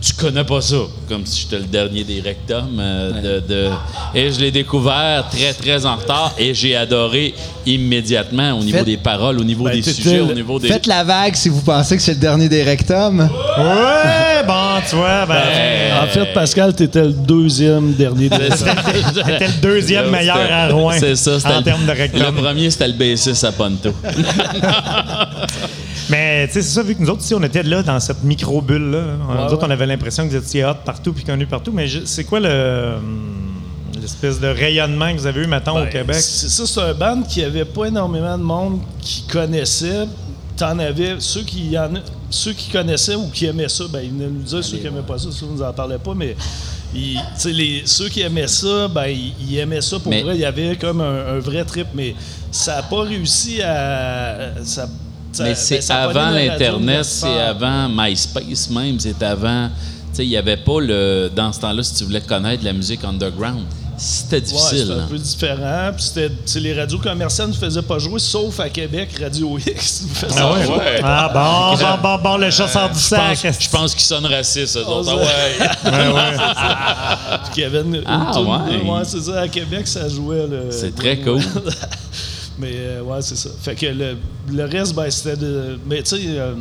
Tu connais pas ça, comme si j'étais le dernier des rectums. euh, de, de- Et je l'ai découvert très, très en retard et j'ai adoré immédiatement au niveau Faites- des paroles, au niveau Ben, des t'étais sujets, au niveau des. Faites la vague si vous pensez que c'est le dernier des rectums. Ouais, bon, tu vois, ben. En fait, Pascal, t'étais le deuxième dernier. de- C'était <laughs> le deuxième Là, meilleur à Rouen. C'est ça, c'était En le- termes de rectum. Le premier, c'était le bassiste à Ponto. <laughs> Mais tu sais, c'est ça, vu que nous autres, ici, on était là dans cette micro-bulle-là. Nous Ouais, autres, on avait l'impression que vous étiez hot partout puis connus partout. Mais c'est quoi le. hum, L'espèce de rayonnement que vous avez eu, maintenant au Ben, Québec? C'est ça, c'est un band qui avait pas énormément de monde qui connaissait. T'en avais ceux qui en a- ceux qui connaissaient ou qui aimaient ça, ben ils venaient nous dire ceux qui aimaient pas ça, ça vous en parlait pas, mais ils- les, ceux qui aimaient ça, ben ils, ils aimaient ça pour Mais- vrai. Il y avait comme un, un vrai trip, mais ça n'a pas réussi à. Ça- Mais ben, c'est pogné avant l'Internet, c'est avant MySpace même, c'est avant. Tu sais, il n'y avait pas le. Dans ce temps-là, si tu voulais connaître la musique underground, C'était Ouais, difficile. c'était un hein. peu différent. Puis c'était, les radios commerciales ne faisaient pas jouer, sauf à Québec, Radio X nous faisait Ah ouais? ouais. Ah bon, bon, bon, bon, le chat sort du sac. je pense qu'ils sonnent racistes, eux autres. Ah ouais. <laughs> Puis une, Ah, ouais. ouais, c'est ça. À Québec, ça jouait. Le, C'est très cool. <laughs> mais euh, ouais, c'est ça. Fait que le, le reste, ben, c'était de. Mais tu sais, euh,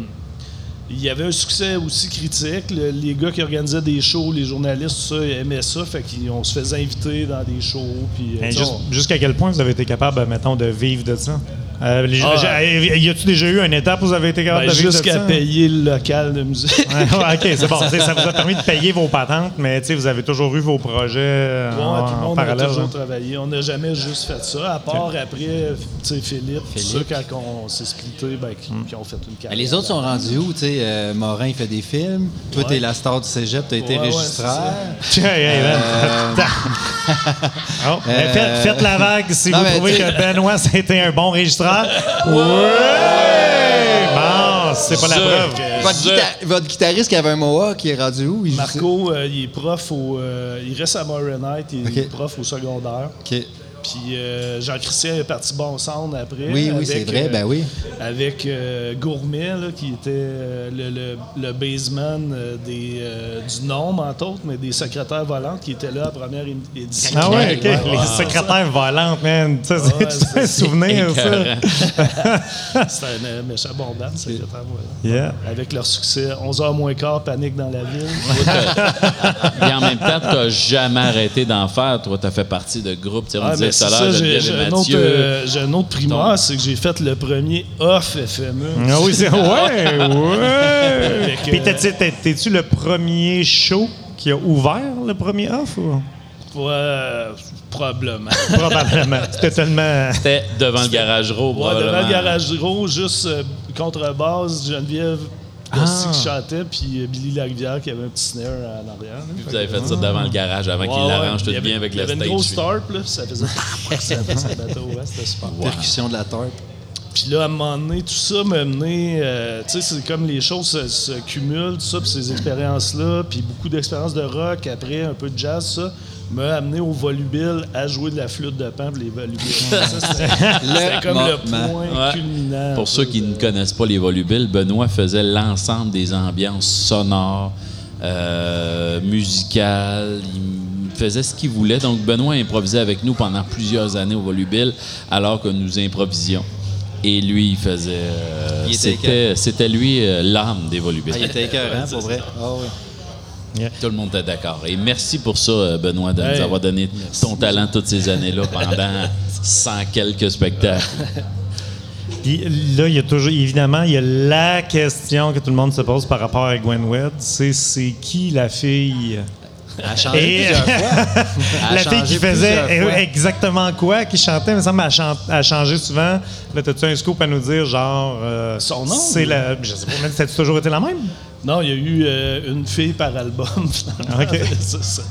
il y avait un succès aussi critique. Le- les gars qui organisaient des shows, les journalistes, tout ça, ils aimaient ça. Fait qu'on se faisait inviter dans des shows. Puis, euh, juste- on- Jusqu'à quel point vous avez été capable, mettons, de vivre de ça? Euh, les- Ah. y a-tu déjà eu une étape où vous avez été capable ben, de vivre jusqu'à payer le local de musique. Ouais, ouais, OK, c'est bon. Ça vous a permis de payer vos patentes, mais tu sais, vous avez toujours eu vos projets euh, Ouais, en, tout le en monde parallèle. a toujours hein. travaillé. On n'a jamais juste fait ça, à part après, tu sais, Philippe, tout ça, quand on s'est splitté, ben, qui, qui ont fait une carrière. les autres sont rendus où? Tu sais, euh, Morin, il fait des films. Toi, t'es la star du cégep, t'as été Ouais, ouais, registraire. Euh, <laughs> Oh, Euh, faites, faites la vague si non, vous trouvez que Benoît, c'était un bon registraire. Ouais! Bon, c'est pas la preuve. votre, guita- votre guitariste qui avait un mohawk, qui est rendu où? Il joue- Marco, euh, il est prof au. euh, il reste à Morinite, il est Ok. prof au secondaire. OK. Puis euh, Jean-Christian est parti bon sound après. Oui, oui, c'est vrai, euh, ben oui. Avec euh, Gourmet, là, qui était le, le, le baseman des, euh, du Nome, entre autres, mais des secrétaires volantes qui étaient là à la première édition. Ah ouais, OK. Ouais, Les secrétaires volantes, man. Ça, c'est Ouais, <laughs> tout un c'est- souvenir, ça. C'était un euh, méchant bon band, secrétaire volant. Yeah. Avec leur succès, 11h moins quart, panique dans la ville. Et en même temps, tu n'as jamais arrêté d'en faire. Toi, tu as fait partie de groupes. Tu sais, on Ah, ça, j'ai un, autre, Mathieu. euh, j'ai un autre c'est que j'ai fait le premier off FME. Ah oui, c'est. <laughs> Ouais, ouais. Puis t'es- t'es- t'es-tu le premier show qui a ouvert le premier off ou? Ouais, probablement. <laughs> Probablement. C'était tellement. C'était devant le garage Raw, Ouais, devant le garage Gros, juste euh, contrebasse, Geneviève Ah. qui chantait, puis euh, Billy Larivière qui avait un petit snare en arrière. là. Vous avez fait ça devant le garage avant qu'il Ouais, l'arrange tout bien avec il y le avait stage. une grosse tarp, là, puis ça faisait. <laughs> ça faisait le bateau, ouais, c'était super. Percussion de la tarpe. Puis là, à un moment donné, tout ça m'a mené. euh, tu sais, c'est comme les choses se, se cumulent, tout ça, puis ces expériences-là, puis beaucoup d'expériences de rock, après un peu de jazz, ça, m'a amené au volubile à jouer de la flûte de pan, puis les volubiles. <laughs> C'était comme le moment. point Ouais. culminant. Pour ceux qui ne connaissent pas les volubiles, Benoît faisait l'ensemble des ambiances sonores, euh, musicales. Il faisait ce qu'il voulait. Donc, Benoît improvisait avec nous pendant plusieurs années au volubile, alors que nous improvisions. Et lui, il faisait. euh, c'était, lui euh, l'âme des volubiles. Ah, il était écœurant, pour vrai. Ah oui. Tout le monde était d'accord. Et merci pour ça, euh, Benoît, de nous avoir donné ton talent toutes ces années-là pendant <laughs> 100 quelques spectacles. <laughs> Puis là, il y a toujours, évidemment, il y a la question que tout le monde se pose par rapport à Gwen Wedd, c'est c'est qui la fille? Elle a changé Et- plusieurs fois. <laughs> A La fille qui changé faisait fois. exactement quoi, qui chantait, il me semble, elle changeait souvent. Là, t'as-tu un scoop à nous dire, genre. euh, Son nom, C'est la. Je sais pas, mais ça a toujours été la même? Non, il y a eu euh, une fille par album. <laughs> finalement. OK. <laughs> ça, ça-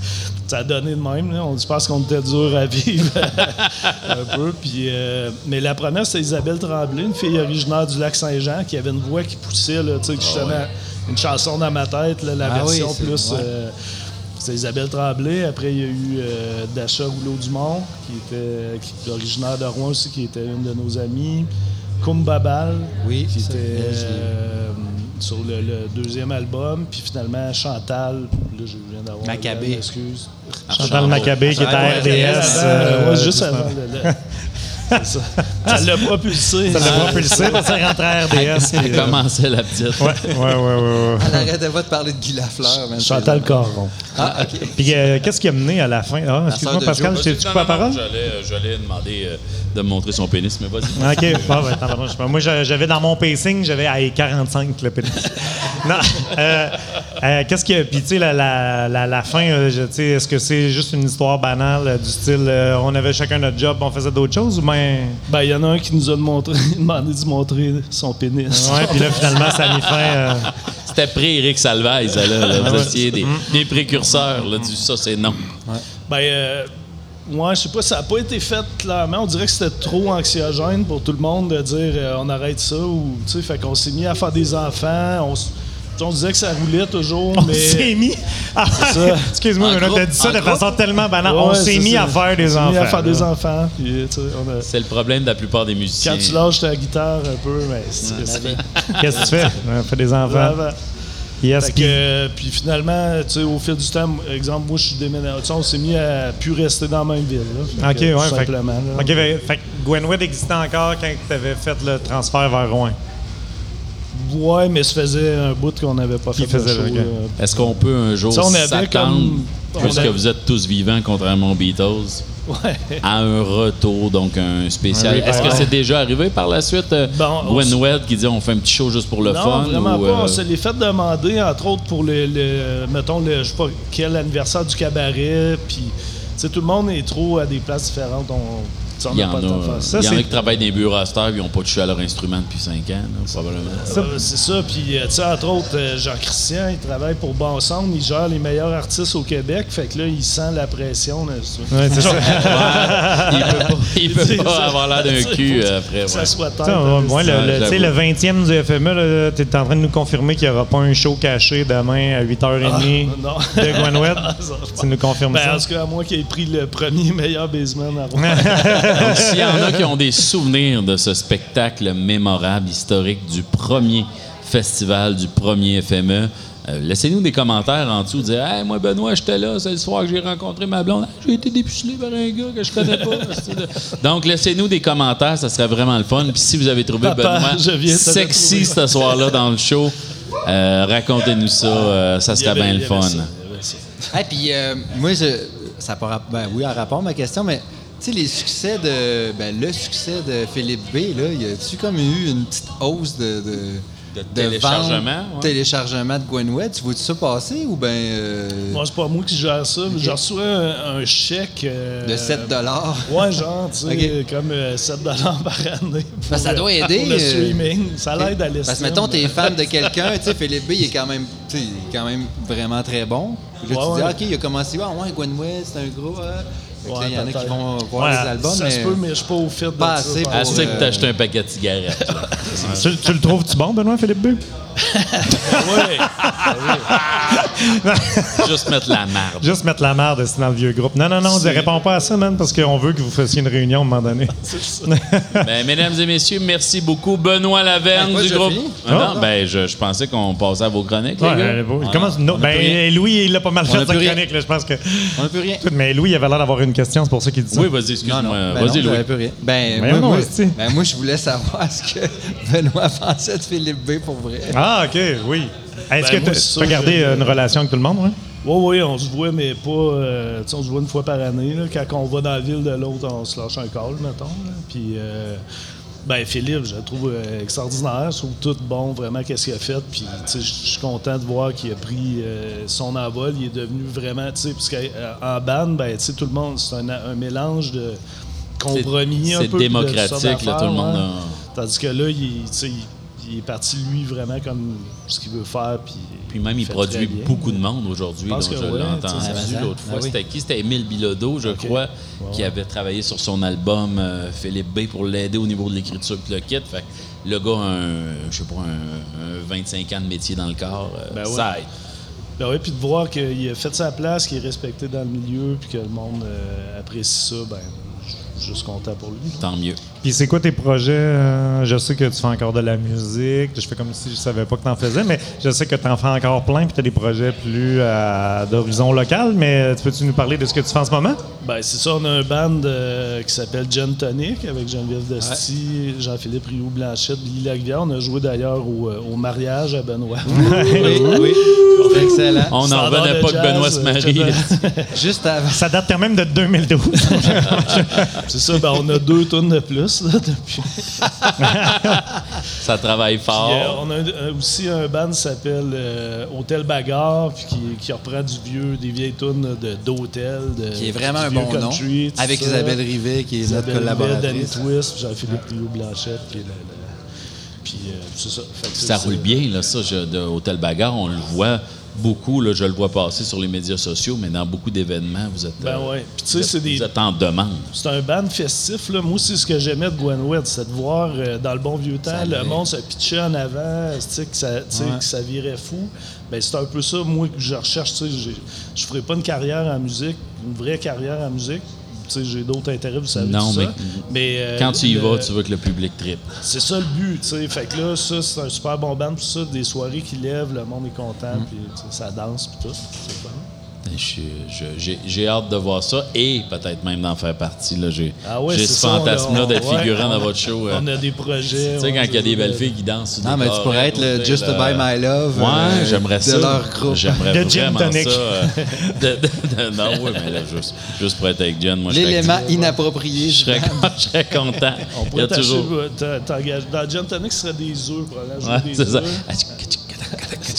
ça a donné de même. Là. On, je pense qu'on était dur à vivre <laughs> un peu. Puis, euh, mais la première, c'était Isabelle Tremblay, une fille originaire du lac Saint-Jean qui avait une voix qui poussait, là, tu sais, justement, une chanson dans ma tête, là, la Ah version c'est- plus. ouais. euh, c'est Isabelle Tremblay. Après, il y a eu euh, Dasha Rouleau-Dumont, qui était qui originaire de Rouen aussi, qui était une de nos amies. Kumbabal, Oui, qui était euh, sur le, le deuxième album. Puis finalement, Chantal, là, je viens d'avoir. Macabé. Excuse. Chantal Maccabé, qui est à RDS. euh, ouais, juste avant. Ça. Ça l'a propulsé. Ça l'a propulsé pour ça rentrer à RDS. Elle euh, commençait la petite. Ouais, ouais, ouais, ouais. ouais. Elle arrêtait pas de parler de Guy Lafleur. Chantal Caron. Ah, OK. Puis euh, qu'est-ce qui a mené à la fin? Ah, excuse-moi, Pascal, je t'ai-tu coupé la parole? J'allais, euh, demander euh, de me montrer son pénis, mais vas-y. OK. Bon, ben, pas. Moi, j'a- j'avais dans mon pacing, j'avais à 45 le pénis. <laughs> non. euh, euh, Qu'est-ce que. Puis, tu sais, la, la, la, la fin, euh, tu sais, est-ce que c'est juste une histoire banale du style euh, on avait chacun notre job, on faisait d'autres choses ou Ben, il y en a un qui nous a montré, <laughs> demandé de montrer son pénis. Ouais, puis là, finalement, ça a mis fin. euh, C'était pré-Éric Salvaille, ça, là. là. Vous ouais. étiez des, des précurseurs, là, du ça, c'est non. Ben, euh, moi, je sais pas, ça n'a pas été fait clairement. On dirait que c'était trop anxiogène pour tout le monde de dire euh, on arrête ça ou, tu sais, fait qu'on s'est mis à faire des enfants. On, s- On disait que ça roulait toujours, On mais. s'est mis à. Excuse-moi, mais là, t'as dit ça de façon tellement banale. Ouais, on c'est s'est mis à faire des On s'est enfants. mis à faire des enfants. a- C'est le problème de la plupart des musiciens. Quand tu lâches ta guitare un peu, mais vie. <laughs> Qu'est-ce que tu fais? <laughs> On fait des enfants. Vraiment. Yes, Fait que, puis- euh, puis finalement, tu sais, au fil du temps, exemple, moi, je suis déménagé. On s'est mis à plus rester dans la même ville. Là. Fait OK, que, ouais. tout fait simplement. là. OK, fait, fait que Gwenwood existait encore quand tu avais fait le transfert vers Rouen. Ouais, mais ça faisait un bout qu'on n'avait pas Qui fait de show. là. Est-ce qu'on peut un jour s'attendre, puisque vous êtes tous vivants, contrairement aux Beatles, Ouais. à un retour, donc un spécial? Est-ce que c'est déjà arrivé par la suite? euh, on Gwen Wed qui dit on fait un petit show juste pour le non, fun? vraiment ou, pas. euh, On se l'est fait demander, entre autres, pour le, le- mettons, le, je sais pas quel anniversaire du cabaret. Puis, tu sais, tout le monde est trop à des places différentes. On, tu il y en pas a, ça. il y en a qui travaillent dans les bureaux à cette heure et ils n'ont pas touché à leur instrument depuis 5 ans, là, probablement. Euh, c'est ça. Puis, euh, tu sais, entre autres, euh, Jean-Christian, il travaille pour Bon Sound. Il gère les meilleurs artistes au Québec. Fait que là, il sent la pression. là, c'est- Ouais, c'est ça. <laughs> il peut pas, il peut C'est pas ça. avoir l'air d'un <laughs> cul après. que ça ouais. soit. Ça, hein, moi, le, le- tu sais, j'avoue. le 20e du FME, tu es en train de nous confirmer qu'il n'y aura pas un show caché demain à 8h30 <laughs> non. de Gwenwood. Ça, tu nous confirmes Ben, en ça? tout cas, à moi qui ai pris le premier meilleur basement à Rouen. Donc, s'il y en a qui ont des souvenirs de ce spectacle mémorable, historique du premier festival, du premier FME, euh, laissez-nous des commentaires en dessous. Dire Hey, moi, Benoît, j'étais là, c'est le soir que j'ai rencontré ma blonde. Ah, j'ai été dépucelé par un gars que je connais pas. <laughs> Donc, laissez-nous des commentaires, ça serait vraiment le fun. Puis si vous avez trouvé Papa, Benoît sexy ce soir-là dans le show, euh, racontez-nous ça, euh, ça serait bien le fun. Ah, puis euh, moi, je, ça rap- ben oui, en rapport à ma question, mais sais, les succès de. Ben, le succès de Philippe B, là, y a-tu comme eu une petite hausse de. de De téléchargement, ouais. téléchargement de Gwen Wed? Tu vois-tu ça passer ou ben euh, Moi, c'est pas moi qui gère ça. mais Je reçois un, un chèque. euh, de 7 Ouais, genre, tu sais, <laughs> comme euh, 7 par année. pour, Ben, ça doit euh, aider, Pour le euh, streaming. Ça l'aide à l'estime. Parce que, mettons, t'es fan de <laughs> quelqu'un, tu sais, Philippe B, il est quand même, il est quand même vraiment très bon. Puis là, Ouais, tu dis, ouais. ah, OK, il a commencé, ah, ouais, Gwen Wed, c'est un gros. hein. Ouais, il y en a qui vont voir Ouais, les albums, ça mais. se peut, mais je suis pas au fit de Pas ça. assez pour. Assez que euh, t'as acheté un paquet de cigarettes. Tu, tu le trouves-tu bon, Benoît Philippe B? Ouais. Juste mettre la marde. Juste mettre la merde c'est dans le vieux groupe. Non, non, non, on ne répond pas à ça, man, parce qu'on veut que vous fassiez une réunion à un moment donné. <laughs> Ben, mesdames et messieurs, merci beaucoup. Benoît Laverne Ben, du groupe. Ah non, ben, je, je pensais qu'on passait à vos chroniques. Ouais, les gars. euh, Ah, non, non, ben, Louis, il a pas mal On fait sa chronique, là, je pense que. On n'a plus rien. Mais Louis, il avait l'air d'avoir une question, c'est pour ça qu'il dit ça. Oui, vas-y, excuse-moi. Ben Vas-y, non, Louis. rien. Ben, Mais moi, non, moi- esti. ben, moi, je voulais savoir ce que <laughs> Benoît pensait de Philippe B pour vrai. Ah, OK, oui. Est-ce Ben, que tu as gardé euh, une relation avec tout le monde, ouais? Oui, oui, on se voit, mais pas. euh, tu sais, on se voit une fois par année. là. Quand on va dans la ville de l'autre, on se lâche un call, mettons. là. Puis, euh, ben, Philippe, je le trouve euh, extraordinaire. Je trouve tout bon, vraiment, qu'est-ce qu'il a fait. Puis, je suis content de voir qu'il a pris euh, son envol. Il est devenu vraiment, tu sais, parce qu'en band, ben, tu sais, tout le monde, c'est un, un mélange de compromis un c'est peu. de démocratique, là, tout le monde a- Tandis que là, il, il- est parti, lui, vraiment comme ce qu'il veut faire. Puis, Puis même, il produit beaucoup de monde aujourd'hui. Je Je ouais, l'ai l'autre ah fois. oui. C'était qui? C'était Émile Bilodeau, je crois, qui avait travaillé sur son album euh, Philippe B pour l'aider au niveau de l'écriture et le kit. Fait que le gars a un, je sais pas, un, un 25 ans de métier dans le corps. euh, Ben ouais. Ça aide. Ben oui, puis de voir qu'il a fait sa place, qu'il est respecté dans le milieu, puis que le monde euh, apprécie ça, ben, suis juste content pour lui. Tant mieux. Puis c'est quoi tes projets? euh, je sais que tu fais encore de la musique. Je fais comme si je savais pas que tu en faisais, mais je sais que tu en fais encore plein puis tu as des projets plus euh, d'horizon local. Mais tu peux-tu nous parler de ce que tu fais en ce moment? Ben, c'est ça, on a un band euh, qui s'appelle Gen Tonic avec Geneviève Desti, Jean-Philippe Rioux Blanchette, Lily Lagvière. On a joué d'ailleurs au, au mariage à Benoît. Oui, oui. C'est <laughs> excellent. On n'en revenait pas que jazz, Benoît se marie. <laughs> Juste avant. Ça date quand même de 2012. <laughs> c'est ça, ben, on a deux tonnes de plus là, depuis. <laughs> Ça travaille Puis, fort. euh, on a un- un- aussi un band qui s'appelle euh, Hôtel Bagarre, puis qui, qui reprend du vieux, des vieilles de- d'hôtel. Qui est vraiment un bon nom. country, Avec ça. Isabelle Rivet, qui est Isabelle notre Rivet, Danny collaboratrice. Twist, Jean-Philippe Rio Blanchette, qui est Puis euh, ça. Ça roule bien, là, ça, je- de Hôtel Bagarre, on le voit beaucoup, là, je le vois passer sur les médias sociaux, mais dans beaucoup d'événements, vous êtes, Ben euh, ouais. Puis vous êtes- c'est des. vous êtes en demande. C'est un band festif. Là. Moi aussi, ce que j'aimais de Gwenwood, c'est de voir euh, dans le bon vieux temps, le monde se pitchait en avant, que, ça, que ça virait fou. Ben, c'est un peu ça, moi, que je recherche. Je ne ferai pas une carrière en musique, une vraie carrière en musique. J'ai d'autres intérêts, vous savez Non, tout mais- ça. Mais, euh, Quand tu y vas, tu veux que le public tripe. C'est ça le but, tu sais. Fait que là, ça, c'est un super bon band. Puis ça, des soirées qui lèvent, le monde est content, Mm. puis ça danse, puis tout. C'est fun. J'ai hâte de voir ça et peut-être même d'en faire partie. là. J'ai Ah ouais, ce fantasme-là d'être ouais, figurant dans votre show. euh. <laughs> On a des projets. Tu sais, quand il y a des belles filles qui dansent Non, mais tu pourrais être le Just to. Buy My Love. Ouais, euh, j'aimerais ça. De leur groupe. J'aimerais vraiment tonic. ça. euh, <laughs> de- de- de- non, oui, mais là, juste, juste pour être avec Jen, moi, L'élément inapproprié. je serais, je serais content. On Il y pourrait a toujours. t'engager- Dans Gin Tonic, ce serait des œufs, probablement. Ouais, c'est ça. œufs.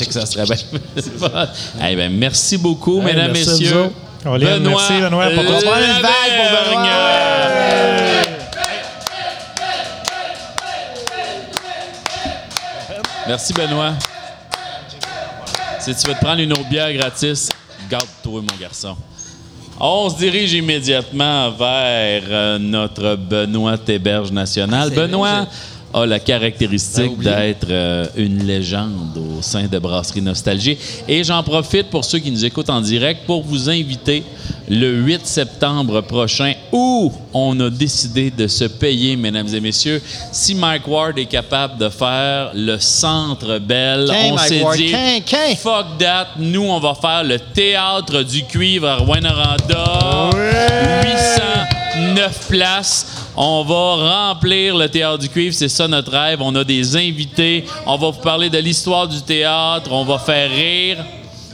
Que ça serait bien. <laughs> Eh ben, merci beaucoup, Hey, mesdames, merci messieurs. Colin, merci, Benoît, pour ton- une vague pour Benoît. Lavergne. Merci, Benoît. Si tu veux te prendre une autre bière gratis, garde-toi, mon garçon. On se dirige immédiatement vers euh, notre Benoît Théberge national. Benoît a la caractéristique oublié. d'être euh, une légende au sein de Brasserie Nostalgie. Et j'en profite pour ceux qui nous écoutent en direct pour vous inviter le 8 septembre prochain où on a décidé de se payer, mesdames et messieurs. Si Mike Ward est capable de faire le Centre Bell, on s'est dit fuck that, nous on va faire le théâtre du cuivre à Rwanda. 809 places. On va remplir le théâtre du cuivre, c'est ça notre rêve. On a des invités, on va vous parler de l'histoire du théâtre, on va faire rire.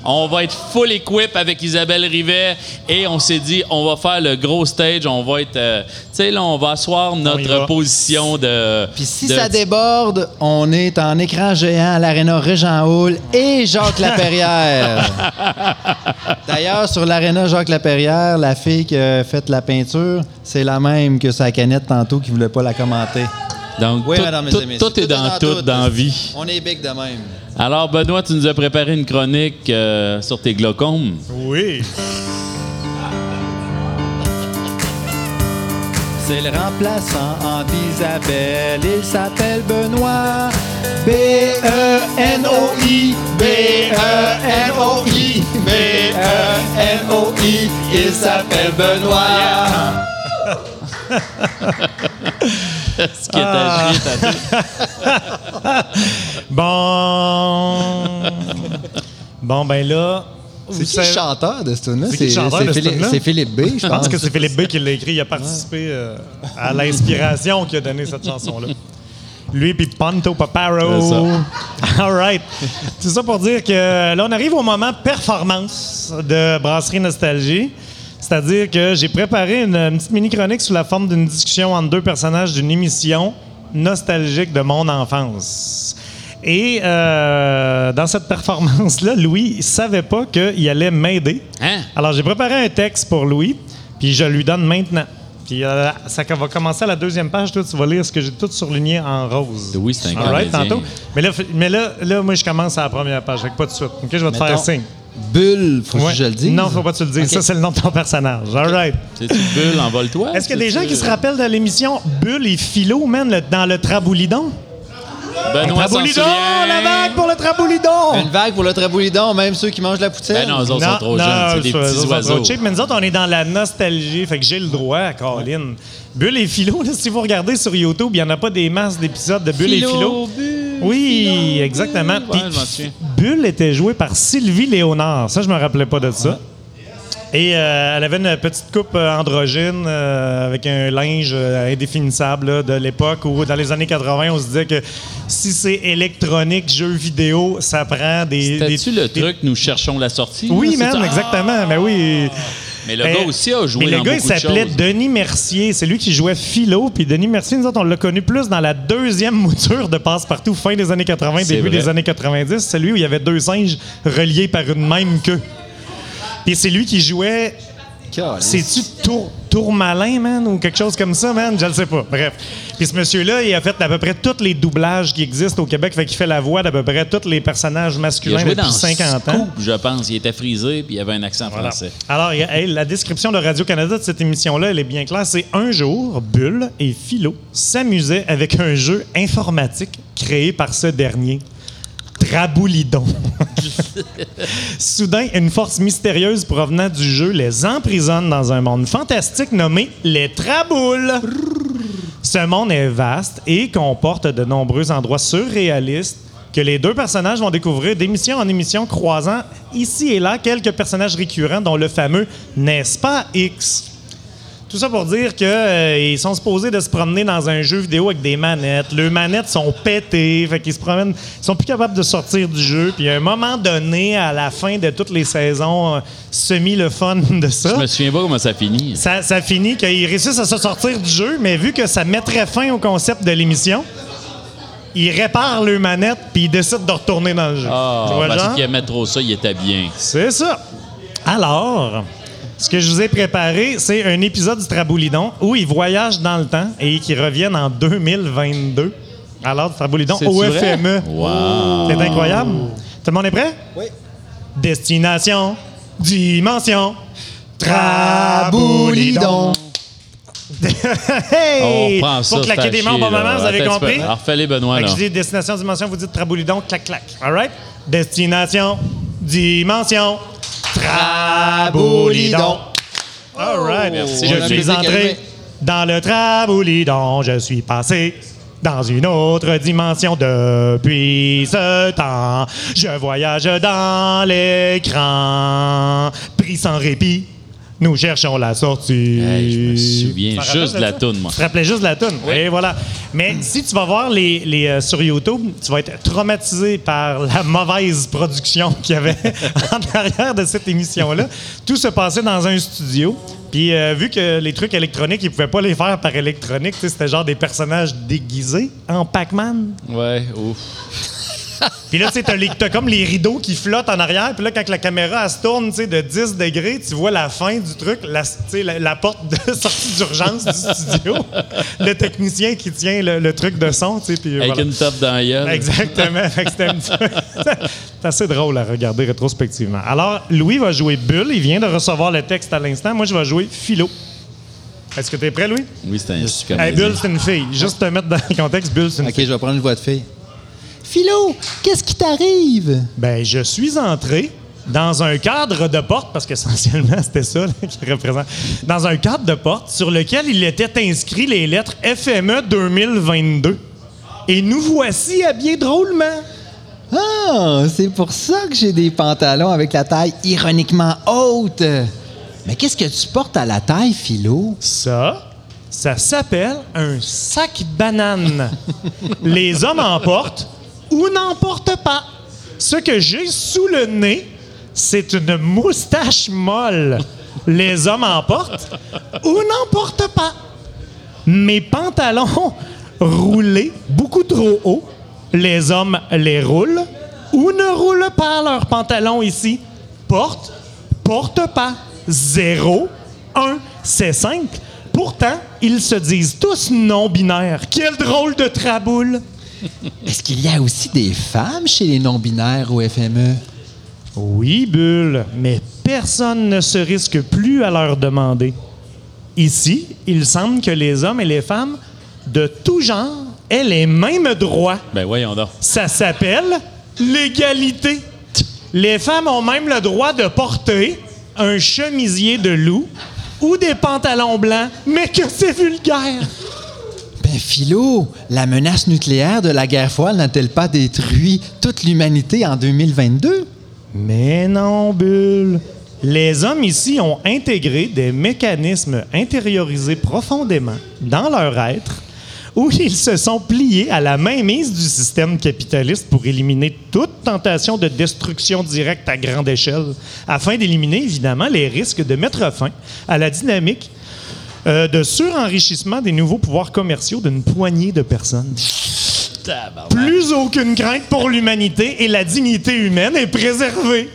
On va être full equip avec Isabelle Rivet et on s'est dit on va faire le gros stage, on va être euh, tu sais là on va asseoir notre va. position de Puis si de- ça déborde, on est en écran géant à l'Arena Régent Hall et Jacques Laperrière. <laughs> D'ailleurs, sur l'Arena Jacques Laperrière, la fille qui a fait la peinture, c'est la même que sa canette tantôt qui voulait pas la commenter. Donc Oui, tout, mesdames et messieurs. tout est dans tout dans vie. On est big de même. Alors, Benoît, tu nous as préparé une chronique euh, sur tes glaucomes. Oui. C'est le remplaçant d'Isabelle. Il s'appelle Benoît. B-E-N-O-I. B-E-N-O-I. B-E-N-O-I. Il s'appelle Benoît. <laughs> <laughs> Ce qui est à. <laughs> Bon. bon, ben là. C'est qui le savez- chanteur de? C'est qui le chanteur de ce Philippe, tune-là? c'est Philippe B, je Je pense que c'est Philippe B qui l'a écrit. Il a participé euh, à l'inspiration qui a donné cette chanson-là. Lui puis Ponto Paparo. C'est All right. C'est ça pour dire que là, on arrive au moment performance de Brasserie Nostalgie. C'est-à-dire que j'ai préparé une, une petite mini-chronique sous la forme d'une discussion entre deux personnages d'une émission nostalgique de mon enfance. Et euh, dans cette performance-là, Louis ne savait pas qu'il allait m'aider. Hein? Alors, j'ai préparé un texte pour Louis, puis je lui donne maintenant. Puis euh, ça va commencer à la deuxième page. Toi, tu vas lire ce que j'ai tout surligné en rose. Louis, c'est un right, tantôt. Mais là, mais là, là, moi, je commence à la première page. Fait que pas de suite. OK, je vais te faire Mettons, signe. Bulle, faut Ouais. que je le dise. Non, faut pas que tu le dises. Ça, c'est le nom de ton personnage. All right. C'est-tu Bulle en toi <laughs> Est-ce qu'il y a des gens qui se rappellent de l'émission Bulle et Philo, man, le- dans le Traboulidon? Benoît s'en Traboulidon! La vague pour le Traboulidon! Une vague pour le traboulidon, même ceux qui mangent la poutine. Ben non, eux autres sont trop jeunes, c'est des ça, petits autres sont oiseaux. trop cheap. Mais nous autres, on est dans la nostalgie. Fait que j'ai le droit, Colin. Bulle et Philo, là, si vous regardez sur YouTube, il n'y en a pas des masses d'épisodes de Bulle et Philo. Oui, exactement. Puis, Ouais, souviens. Bulle était jouée par Sylvie Léonard. Ça, je me rappelais pas de ça. Et euh, elle avait une petite coupe euh, androgyne euh, avec un linge euh, indéfinissable là, de l'époque où, dans les années 80, on se disait que si c'est électronique, jeux vidéo, ça prend des. C'était-tu des- le des- truc Nous cherchons la sortie? Oui, là, ça? exactement. Mais oui. Mais le Ben, gars aussi a joué mais le gars, il s'appelait. Denis Mercier. C'est lui qui jouait Philo. Puis Denis Mercier, nous autres, on l'a connu plus dans la deuxième mouture de Passe-Partout, fin des années 80, C'est début vrai. des années 90. Celui où il y avait deux singes reliés par une même queue. Puis c'est lui qui jouait. C'est-tu Tour- Tourmalin, man, ou quelque chose comme ça, man. Je ne sais pas. Bref. Puis ce monsieur-là, il a fait à peu près tous les doublages qui existent au Québec. Fait qu'il fait la voix d'à peu près tous les personnages masculins depuis dans 50 ans. Scoop, je pense. Il était frisé puis il avait un accent Voilà. français. Alors, hey, la description de Radio-Canada de cette émission-là, elle est bien claire. C'est un jour, Bulle et Philo s'amusaient avec un jeu informatique créé par ce dernier. Traboulidon. <laughs> Soudain, une force mystérieuse provenant du jeu les emprisonne dans un monde fantastique nommé les Traboules. Ce monde est vaste et comporte de nombreux endroits surréalistes que les deux personnages vont découvrir d'émission en émission, croisant ici et là quelques personnages récurrents, dont le fameux N'est-ce pas X? Tout ça pour dire qu'ils sont supposés de se promener dans un jeu vidéo avec des manettes. Leurs manettes sont pétées, fait qu'ils se promènent, ils sont plus capables de sortir du jeu. Puis à un moment donné, à la fin de toutes les saisons, euh, semi le fun <laughs> de ça. Je me souviens pas comment ça finit. Ça, ça finit qu'ils réussissent à se sortir du jeu, mais vu que ça mettrait fin au concept de l'émission, ils réparent le manette puis ils décident de retourner dans le jeu. Ah, le parce genre? qu'il aimait trop ça, il était bien. C'est ça. Alors, ce que je vous ai préparé, c'est un épisode du Traboulidon où ils voyagent dans le temps et qu'ils reviennent en 2022. Alors, du Traboulidon au? FME. Wow. C'est incroyable. Tout le monde est prêt? Oui. Destination, dimension, Traboulidon. <laughs> hey! On prend ça. Pour claquer à des mains au bon moment, vous avez Attends compris? Alors, fais-les, Benoît. Là. je dis destination, dimension, vous dites traboulidon, clac, clac. All right? Destination, dimension, traboulidon. All right. Merci. Je suis entré dans le traboulidon. Je suis passé dans une autre dimension depuis ce temps. Je voyage dans l'écran, pris sans répit. Nous cherchons la sortie. Hey, je me souviens te juste de la toune, moi. Tu te rappelais juste de la toune? Et voilà. Mais si tu vas voir les, les, euh, sur YouTube, tu vas être traumatisé par la mauvaise production qu'il y avait <laughs> en arrière de cette émission-là. Tout se passait dans un studio. Puis euh, vu que les trucs électroniques, ils pouvaient pas les faire par électronique, c'était genre des personnages déguisés en Pac-Man. Ouais, ouf. <laughs> Puis là, tu comme les rideaux qui flottent en arrière. Puis là, quand la caméra elle se tourne tu sais, de 10 degrés, tu vois la fin du truc, la, tu sais, la, la porte de <laughs> sortie d'urgence du studio. Le technicien qui tient le, le truc de son. tu sais, Puis Avec voilà. une top dans la. Exactement. C'était <laughs> C'est assez drôle à regarder rétrospectivement. Alors, Louis va jouer Bulle. Il vient de recevoir le texte à l'instant. Moi, je vais jouer Philo. Est-ce que tu es prêt, Louis? Oui, c'est un Hey, comédien. Bulle, c'est une fille. Juste te mettre dans le contexte, Bulle, c'est une OK, fille. je vais prendre une voix de fille. Philo, qu'est-ce qui t'arrive? Ben, je suis entré dans un cadre de porte, parce qu'essentiellement, <laughs> c'était ça qui représente. Dans un cadre de porte sur lequel il était inscrit les lettres FME 2022. Et nous voici habillés drôlement. Ah, c'est pour ça que j'ai des pantalons avec la taille ironiquement haute. Mais qu'est-ce que tu portes à la taille, Philo? Ça, ça s'appelle un sac banane. <laughs> Les hommes en portent ou n'en portent pas. Ce que j'ai sous le nez, c'est une moustache molle. Les hommes en portent ou n'en portent pas. Mes pantalons roulés beaucoup trop haut. Les hommes les roulent ou ne roulent pas leurs pantalons ici. Porte, porte pas. Zéro, un, c'est cinq. Pourtant, ils se disent tous non-binaires. Quel drôle de traboule! <laughs> Est-ce qu'il y a aussi des femmes chez les non-binaires au FME? Oui, Bulle, mais personne ne se risque plus à leur demander. Ici, il semble que les hommes et les femmes de tout genre aient les mêmes droits. Ben voyons donc. Ça s'appelle l'égalité. Les femmes ont même le droit de porter un chemisier de loup ou des pantalons blancs, mais que c'est vulgaire. Ben, Philo, la menace nucléaire de la guerre froide n'a-t-elle pas détruit toute l'humanité en 2022? Mais non, Bulle. Les hommes ici ont intégré des mécanismes intériorisés profondément dans leur être où ils se sont pliés à la mainmise du système capitaliste pour éliminer toute tentation de destruction directe à grande échelle, afin d'éliminer évidemment les risques de mettre fin à la dynamique euh, de surenrichissement des nouveaux pouvoirs commerciaux d'une poignée de personnes. Plus aucune crainte pour l'humanité et la dignité humaine est préservée.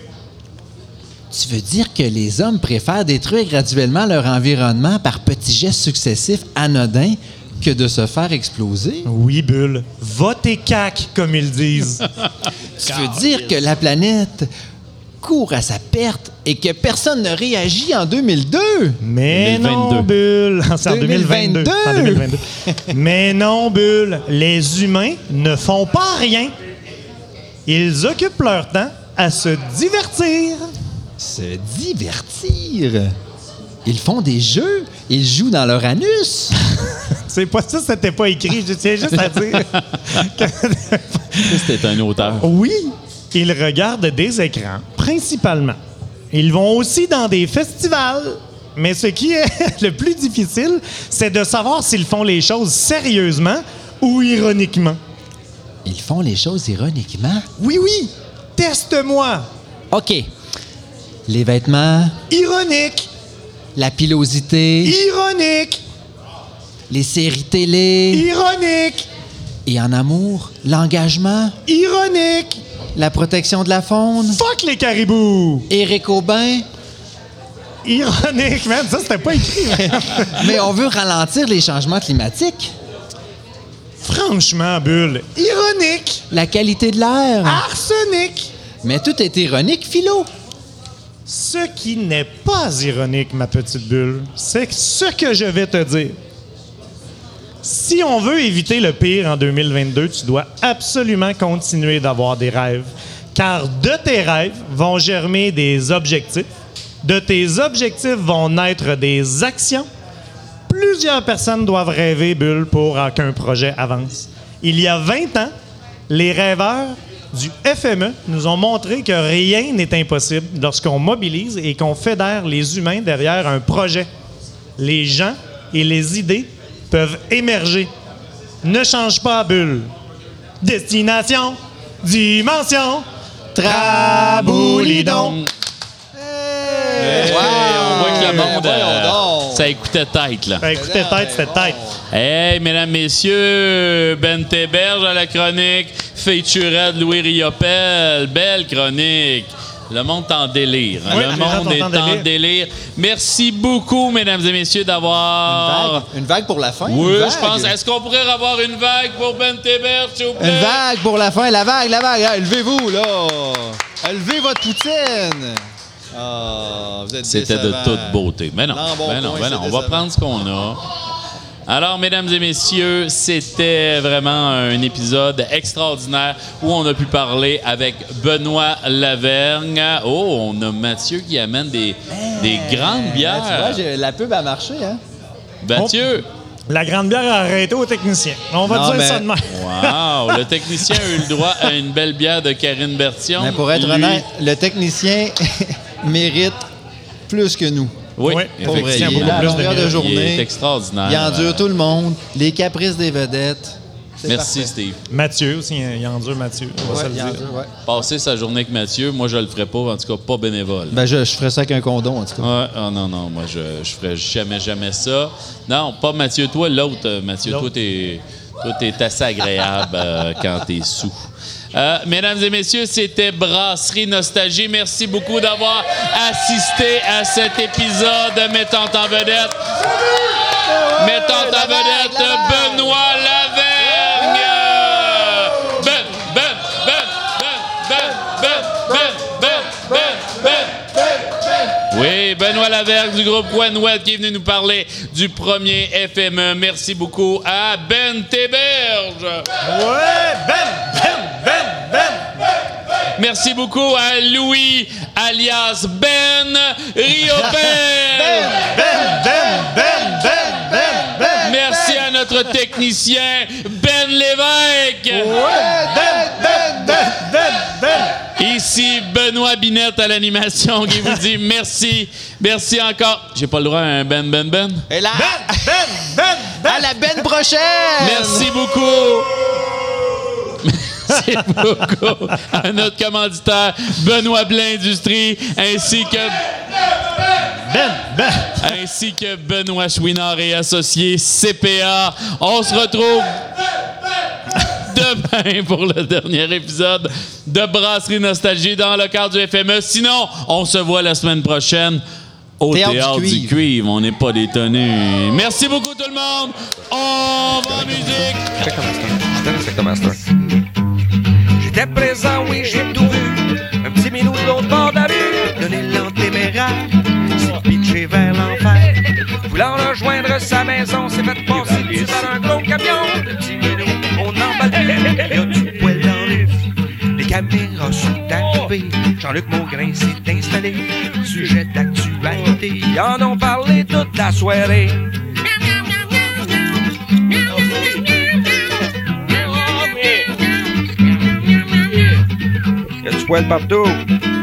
Tu veux dire que les hommes préfèrent détruire graduellement leur environnement par petits gestes successifs anodins que de se faire exploser? Oui, Bull. Votez CAC, comme ils disent. <laughs> Tu veux dire que la planète court à sa perte et que personne ne réagit en 2002? Mais 2022. non, Bull. C'est en 2022. 2022. En 2022. Mais non, Bull. Les humains ne font pas rien. Ils occupent leur temps à se divertir. Se divertir. Ils font des jeux. Ils jouent dans leur anus. <laughs> C'est pas ça, c'était pas écrit. Je tiens juste à dire. C'était un auteur. oui, ils regardent des écrans, principalement. Ils vont aussi dans des festivals. Mais ce qui est <laughs> le plus difficile, c'est de savoir s'ils font les choses sérieusement ou ironiquement. Ils font les choses ironiquement? Oui, oui, teste-moi. OK. Les vêtements, Ironique, la pilosité, ironique, les séries télé? Ironique, et en amour, l'engagement, ironique. La protection de la faune. Fuck les caribous. Éric Aubin. Ironique, man. Ça, c'était pas écrit. man. <laughs> Mais on veut ralentir les changements climatiques. Franchement, Bulle, ironique, La qualité de l'air. arsenic. Mais tout est ironique, Philo. Ce qui n'est pas ironique, ma petite bulle, c'est ce que je vais te dire. Si on veut éviter le pire en 2022, tu dois absolument continuer d'avoir des rêves. Car de tes rêves vont germer des objectifs. De tes objectifs vont naître des actions. Plusieurs personnes doivent rêver, Bulle, pour qu'un projet avance. Il y a 20 ans, les rêveurs du FME nous ont montré que rien n'est impossible lorsqu'on mobilise et qu'on fédère les humains derrière un projet. Les gens et les idées peuvent émerger. Ne change pas, Bulle. Destination, dimension, traboulidon. Hey, on voit que le monde, euh, ça écoutait tête, là. Ben, écoutez, tête, c'était tête. Hey, mesdames, messieurs, Ben Théberge à la chronique, featurette Louis Riopel, belle chronique. Le monde est en délire. Oui, le monde est en délire. délire. Merci beaucoup, mesdames et messieurs, d'avoir... Une vague pour la fin. Oui, une je pense. Est-ce qu'on pourrait avoir une vague pour Ben Théberge, s'il vous plaît? Une vague pour la fin. La vague, la vague. Hey, Levez-vous, là. Levez votre poutine. Ah, vous êtes C'était de toute beauté. Mais non, Non, bon ben non, ben non. On va prendre ce qu'on a. Alors, mesdames et messieurs, c'était vraiment un épisode extraordinaire où on a pu parler avec Benoît Lavergne. Oh, on a Mathieu qui amène des, des grandes Ah, tu bières. vois, la pub a marché, hein? Mathieu! La grande bière a arrêté au technicien. On va Non, dire mais- ça de même. Wow! Le technicien a eu le droit à une belle bière de Karine Bertion. Mais pour être Lui- honnête, le technicien <laughs> mérite plus que nous. Oui, Oui, Pour vrai, effectivement. il est à plus de longueur de mérite. Il journée. est extraordinaire. Il endure tout le monde. Les caprices des vedettes. Merci, parfait. Steve. Mathieu aussi, il endure Mathieu. On va Ouais, se le il dire. endure, ouais. Passer sa journée avec Mathieu, moi, je le ferais pas, en tout cas, pas bénévole. Ben, je, je ferais ça avec un condom, en tout cas. Ouais, ah non, non, moi, je, je ferais jamais, jamais ça. Non, pas Mathieu, toi, l'autre. euh, Mathieu, toi, t'es, toi, t'es assez agréable euh, quand t'es sous. Euh, mesdames et messieurs, c'était Brasserie Nostalgie. Merci beaucoup d'avoir assisté à cet épisode mettant en vedette, mettant en vedette. Benoît Lavergne. Ben, ben, ben, ben, ben, ben, ben, ben, ben, ben, ben. Oui, Benoît Lavergne du groupe Gwenwet qui est venu nous parler du premier FME. Merci beaucoup à Ben Théberge. Ouais, Ben, Ben, Ben, Ben. Merci beaucoup à Louis, alias Ben Riopel. Ben, Ben, Ben, Ben, Ben, Ben. Merci à notre technicien Ben Lévesque. Ben, Ben, Ben, Ben, Ben. Ici Benoît Binette à l'animation qui vous dit merci. Merci encore. J'ai pas le droit à un Ben Ben Ben. Et là, Ben, Ben, Ben, Ben. à la benne prochaine! Merci beaucoup. Merci beaucoup à notre commanditaire Benoît Blin Industrie ainsi que Ben, Ben. ainsi que Benoît Chouinard et associés CPA. On se retrouve demain pour le dernier épisode de Brasserie Nostalgie dans le cadre du FME. Sinon, on se voit la semaine prochaine au Théâtre Théâtre, du du, Cuivre. On n'est pas détonnés. Merci beaucoup tout le monde. On va en musique. Présent, oui, j'ai tout vu. Un petit minou de l'autre bord de la rue, donner l'antéméraire, s'est pitché vers l'enfer. Voulant rejoindre sa maison, s'est fait passer dessus par un gros camion. Le petit minou, on emballe il y a du poil dans le Les caméras sont arrivées, Jean-Luc Maugrain s'est installé. Sujet d'actualité, ils en ont parlé toute la soirée. Il y